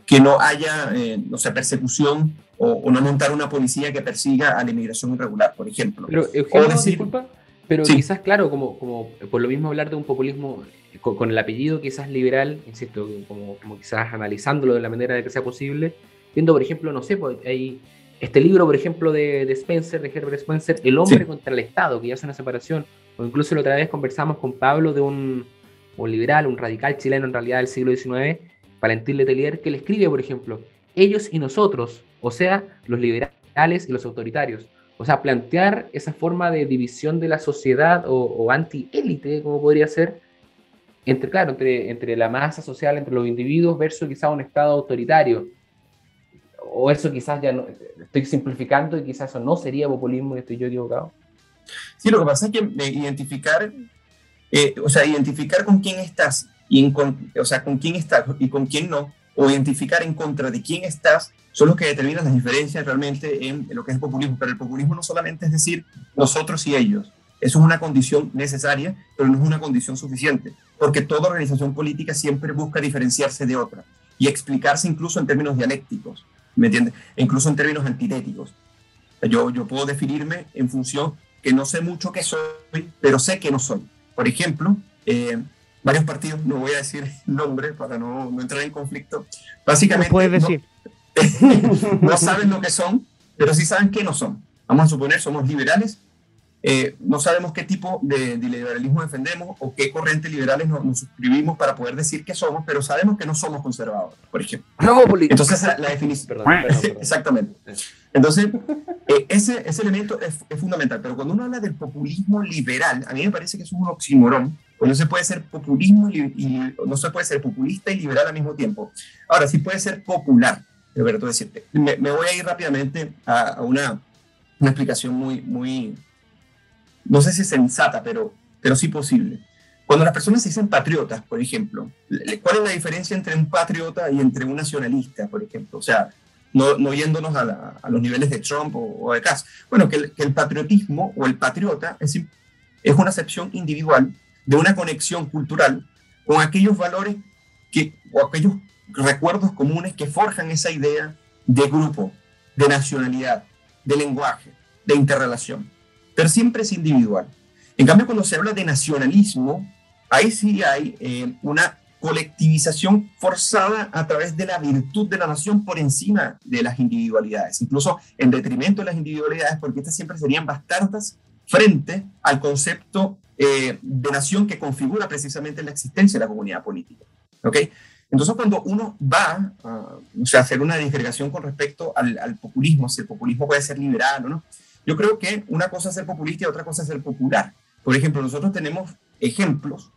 que no haya, eh, no sé, persecución o, o, no montar una policía que persiga a la inmigración irregular, por ejemplo. Pero, Eugenio, decir, disculpa, pero sí. quizás, claro, como, como por lo mismo hablar de un populismo con, con, el apellido quizás liberal, insisto, como, como quizás analizándolo de la manera de que sea posible, viendo, por ejemplo, no sé, pues hay este libro, por ejemplo, de, de, Spencer, de Herbert Spencer, El hombre sí. contra el Estado, que ya es una separación, o incluso la otra vez conversamos con Pablo de un, liberal, un radical chileno en realidad del siglo XIX, Valentín Letelier, que le escribe, por ejemplo, ellos y nosotros, o sea, los liberales y los autoritarios. O sea, plantear esa forma de división de la sociedad o, o anti-élite, como podría ser, entre, claro, entre, entre la masa social, entre los individuos, versus quizás un Estado autoritario. O eso quizás ya no, estoy simplificando y quizás eso no sería populismo y estoy yo equivocado. Sí, lo que pasa es que eh, identificar, eh, o sea, identificar con quién estás y en con, o sea, con quién estás y con quién no, o identificar en contra de quién estás, son los que determinan las diferencias realmente en, lo que es el populismo. Pero el populismo no solamente es decir nosotros y ellos. Eso es una condición necesaria, pero no es una condición suficiente, porque toda organización política siempre busca diferenciarse de otra y explicarse incluso en términos dialécticos, ¿me entiendes? E incluso en términos antitéticos. Yo, yo puedo definirme en función que no sé mucho qué soy, pero sé que no soy. Por ejemplo, eh, varios partidos, no voy a decir nombre para no, no entrar en conflicto, básicamente puedes decir. No, [LAUGHS] no saben lo que son, pero sí saben qué no son. Vamos a suponer, somos liberales eh, no sabemos qué tipo de, de, liberalismo defendemos o qué corrientes liberales nos, nos, suscribimos para poder decir que somos, pero sabemos que no somos conservadores, por ejemplo. No, Entonces, la, la definición. Perdón, perdón, perdón. [LAUGHS] Exactamente. Entonces, eh, ese, ese elemento es, es, fundamental. Pero cuando uno habla del populismo liberal, a mí me parece que es un oxímoron, no se puede ser populismo y, y, no se puede ser populista y liberal al mismo tiempo. Ahora, sí puede ser popular. Roberto, decirte. Me, me voy a ir rápidamente a, a una, una explicación muy, muy no sé si es sensata, pero, pero sí posible. Cuando las personas se dicen patriotas, por ejemplo, ¿cuál es la diferencia entre un patriota y entre un nacionalista, por ejemplo? O sea, no, no yéndonos a, los niveles de Trump o, de Cass. Bueno, que el, que el, patriotismo o el patriota es, es una acepción individual de una conexión cultural con aquellos valores que, o aquellos recuerdos comunes que forjan esa idea de grupo, de nacionalidad, de lenguaje, de interrelación pero siempre es individual. En cambio, cuando se habla de nacionalismo, ahí sí hay eh, una colectivización forzada a través de la virtud de la nación por encima de las individualidades, incluso en detrimento de las individualidades, porque estas siempre serían bastardas frente al concepto eh, de nación que configura precisamente la existencia de la comunidad política. ¿ok? Entonces, cuando uno va a, hacer una disgregación con respecto al, populismo, si el populismo puede ser liberal o no, yo creo que una cosa es ser populista y otra cosa es ser popular. Por ejemplo, nosotros tenemos ejemplos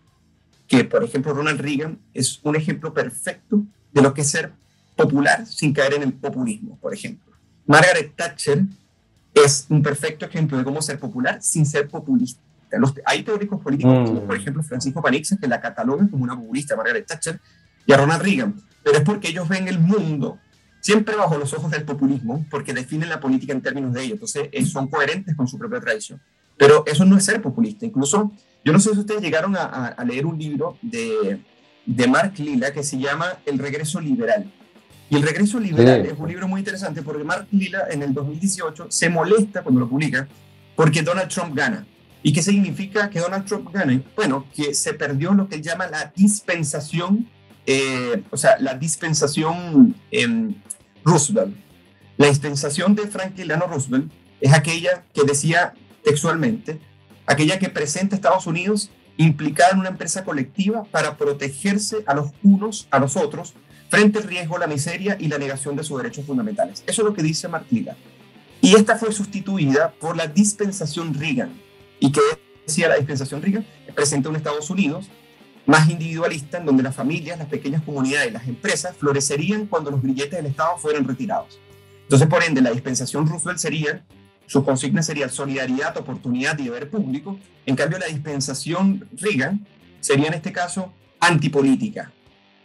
que, por ejemplo, Ronald Reagan es un ejemplo perfecto de lo que es ser popular sin caer en el populismo, por ejemplo. Margaret Thatcher es un perfecto ejemplo de cómo ser popular sin ser populista. Los, hay teóricos políticos, mm. como por ejemplo Francisco Panixes, que la catalogan como una populista, Margaret Thatcher, y a Ronald Reagan, pero es porque ellos ven el mundo siempre bajo los ojos del populismo, porque definen la política en términos de ello, entonces eh, son coherentes con su propia tradición. Pero eso no es ser populista, incluso yo no sé si ustedes llegaron a, a leer un libro de, de, Mark Lila que se llama El regreso liberal. Y El regreso liberal sí. es un libro muy interesante porque Mark Lila en el 2018 se molesta cuando lo publica porque Donald Trump gana. ¿Y qué significa que Donald Trump gane? Bueno, que se perdió lo que él llama la dispensación eh, o sea, la dispensación eh, Roosevelt. La dispensación de Franklin Delano Roosevelt es aquella que decía textualmente, aquella que presenta a Estados Unidos implicada en una empresa colectiva para protegerse a los unos a los otros frente al riesgo, la miseria y la negación de sus derechos fundamentales. Eso es lo que dice Martínez. Y esta fue sustituida por la dispensación Reagan. ¿Y qué decía la dispensación Reagan? Presenta un Estados Unidos más individualista, en donde las familias, las pequeñas comunidades las empresas florecerían cuando los billetes del Estado fueran retirados. Entonces, por ende, la dispensación Roosevelt sería, su consigna sería solidaridad, oportunidad y deber público. En cambio, la dispensación Reagan sería en este caso antipolítica.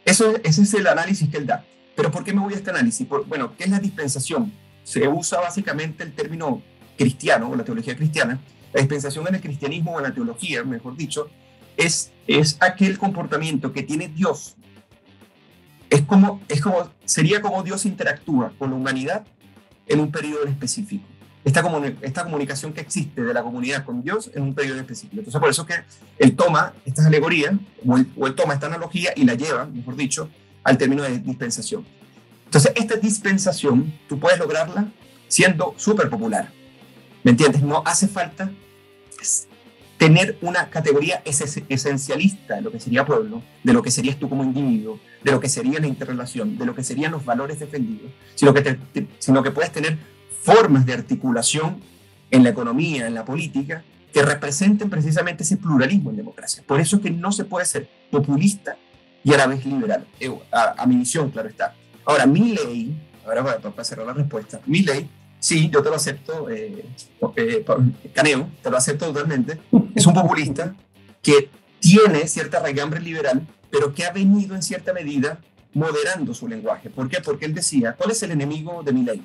Eso, ese es el análisis que él da. Pero ¿por qué me voy a este análisis? Por, bueno, ¿qué es la dispensación? Se usa básicamente el término cristiano o la teología cristiana. La dispensación en el cristianismo o en la teología, mejor dicho, es, es aquel comportamiento que tiene Dios. Es como, es como, sería como Dios interactúa con la humanidad en un periodo específico. Esta, esta comunicación que existe de la comunidad con Dios en un periodo específico. Entonces, por eso que él toma estas alegorías, o él, o él toma esta analogía y la lleva, mejor dicho, al término de dispensación. Entonces, esta dispensación, tú puedes lograrla siendo súper popular. ¿Me entiendes? No hace falta tener una categoría es- esencialista de lo que sería pueblo, de lo que serías tú como individuo, de lo que sería la interrelación, de lo que serían los valores defendidos, sino que, te- te- sino que puedes tener formas de articulación en la economía, en la política, que representen precisamente ese pluralismo en democracia. Por eso es que no se puede ser populista y a la vez liberal. Eh, A, a mi visión, claro está. Ahora, mi ley, ahora para, para cerrar la respuesta, mi ley, sí, yo te lo acepto, eh, eh, Caneo, te lo acepto totalmente, es un populista que tiene cierta raigambre liberal, pero que ha venido en cierta medida moderando su lenguaje. ¿Por qué? Porque él decía, ¿cuál es el enemigo de mi ley?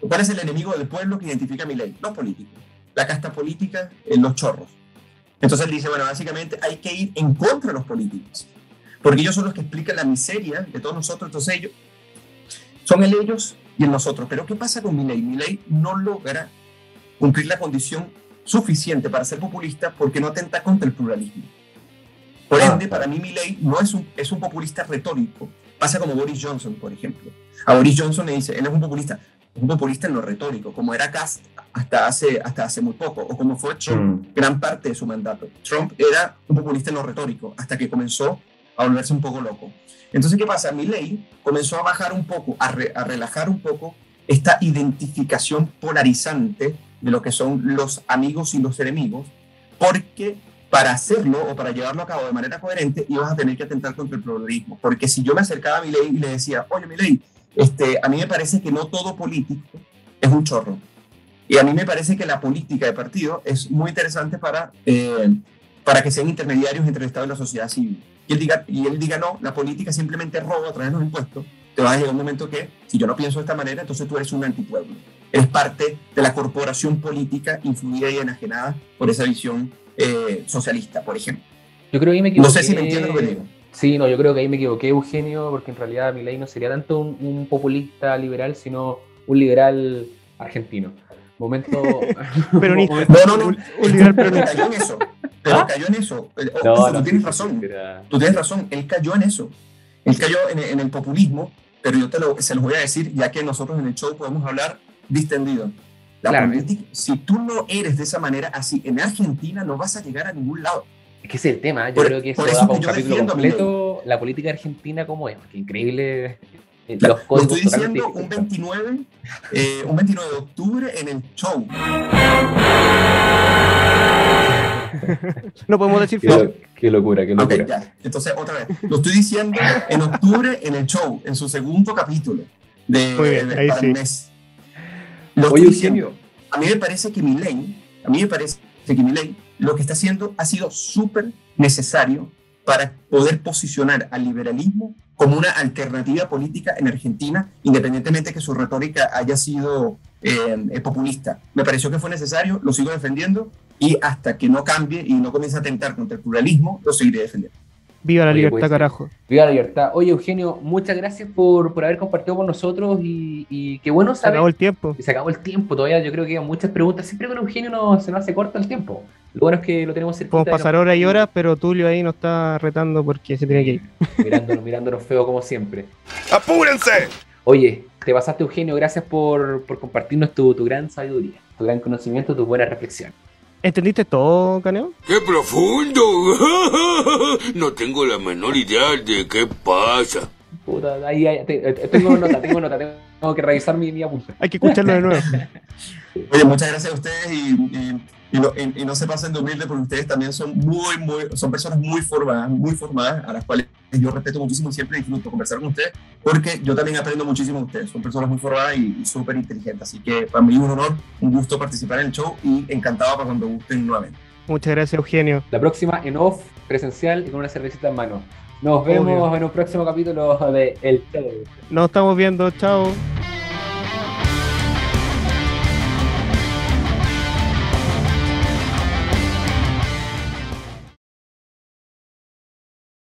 ¿Cuál es el enemigo del pueblo que identifica mi ley? Los políticos. La casta política, los chorros. Entonces él dice, bueno, básicamente hay que ir en contra de los políticos, porque ellos son los que explican la miseria de todos nosotros, entonces ellos son el ellos y el nosotros. Pero ¿qué pasa con mi ley? Mi ley no logra cumplir la condición suficiente para ser populista porque no atenta contra el pluralismo. Por ende, para mí mi ley no es un, es un populista retórico. Pasa como Boris Johnson, por ejemplo. A Boris Johnson le dice, él es un populista, es un populista en lo retórico, como era Cast hasta hace, hasta hace muy poco, o como fue Trump gran parte de su mandato. Trump era un populista en lo retórico, hasta que comenzó a volverse un poco loco. Entonces, ¿qué pasa? Mi ley comenzó a bajar un poco, a, re- a relajar un poco esta identificación polarizante de lo que son los amigos y los enemigos, porque para hacerlo o para llevarlo a cabo de manera coherente ibas a tener que atentar contra el pluralismo. Porque si yo me acercaba a mi ley y le decía, oye, mi ley, este, a mí me parece que no todo político es un chorro. Y a mí me parece que la política de partido es muy interesante para, eh, para que sean intermediarios entre el Estado y la sociedad civil. Y él, diga, y él diga, no, la política simplemente roba a través de los impuestos. Te va a llegar un momento que, si yo no pienso de esta manera, entonces tú eres un antipueblo. Eres parte de la corporación política influida y enajenada por esa visión eh, socialista, por ejemplo. Yo creo que ahí me No equivoqué. sé si me entiendes lo que digo. Sí, no, yo creo que ahí me equivoqué, Eugenio, porque en realidad Milei no sería tanto un, un populista liberal, sino un liberal argentino. Momento. [LAUGHS] Peronista. momento- No, no, no. Un liberal Pero peronista. cayó en eso. Pero cayó en eso. Eh, No, ojo, no, tú tienes razón. era- Tú tienes razón. Él cayó en eso. Él cayó en, en el populismo, pero yo te lo, se los voy a decir, ya que nosotros en el show podemos hablar distendido. La Claramente. política, si tú no eres de esa manera así, en Argentina no vas a llegar a ningún lado. Es que ese es el tema, yo Por- creo que eso da para que un capítulo completo la política argentina como es, porque increíble Claro, los lo códigos estoy totalmente diciendo un distintos. 29, eh, un 29 de octubre en el show. No podemos decir Qué, lo- qué locura, qué locura. ya. Entonces, otra vez. Lo estoy diciendo en octubre en el show, en su segundo capítulo de, Muy bien, de- ahí para sí. el mes. Lo Oye, estoy diciendo. A mí me parece que mi ley, a mí me parece que mi ley lo que está haciendo ha sido súper necesario para poder posicionar al liberalismo como una alternativa política en Argentina, independientemente que su retórica haya sido eh, eh, populista. Me pareció que fue necesario, lo sigo defendiendo y hasta que no cambie y no comience a atentar contra el pluralismo, lo seguiré defendiendo. Viva la Oye, libertad, pues, carajo. Viva la libertad. Oye, Eugenio, muchas gracias por, por haber compartido con nosotros y, y qué bueno Se saber. acabó el tiempo. Y se acabó el tiempo todavía. Yo creo que hay muchas preguntas. Siempre con Eugenio no, se nos hace corto el tiempo. Lo bueno es que lo tenemos cerquita. Podemos pasar horas y horas, pero Tulio ahí nos está retando porque se tiene que ir. [LAUGHS] Mirándonos, mirándonos feo como siempre. ¡Apúrense! Oye, te pasaste, Eugenio. Gracias por, por compartirnos tu, tu gran sabiduría, tu gran conocimiento, tu buena reflexión. ¿Entendiste todo, Caneo? ¡Qué profundo! [LAUGHS] No tengo la menor idea de qué pasa. Puta, ahí, ahí, te- te- tengo nota, tengo nota. Tengo que revisar mi, mi apunte. Hay que escucharlo de nuevo. [LAUGHS] Oye, muchas gracias a ustedes y, y- y no, y- y no se pasen de humilde porque ustedes también son muy, muy, son personas muy formadas, muy formadas, a las cuales yo respeto muchísimo y siempre disfruto conversar con ustedes porque yo también aprendo muchísimo de ustedes. Son personas muy formadas y, y súper inteligentes. Así que para mí es un honor, un gusto participar en el show y encantado para cuando gusten nuevamente. Muchas gracias, Eugenio. La próxima en off, presencial y con una cervecita en mano. Nos vemos Obvio. en un próximo capítulo de El Show. Nos estamos viendo. Chao.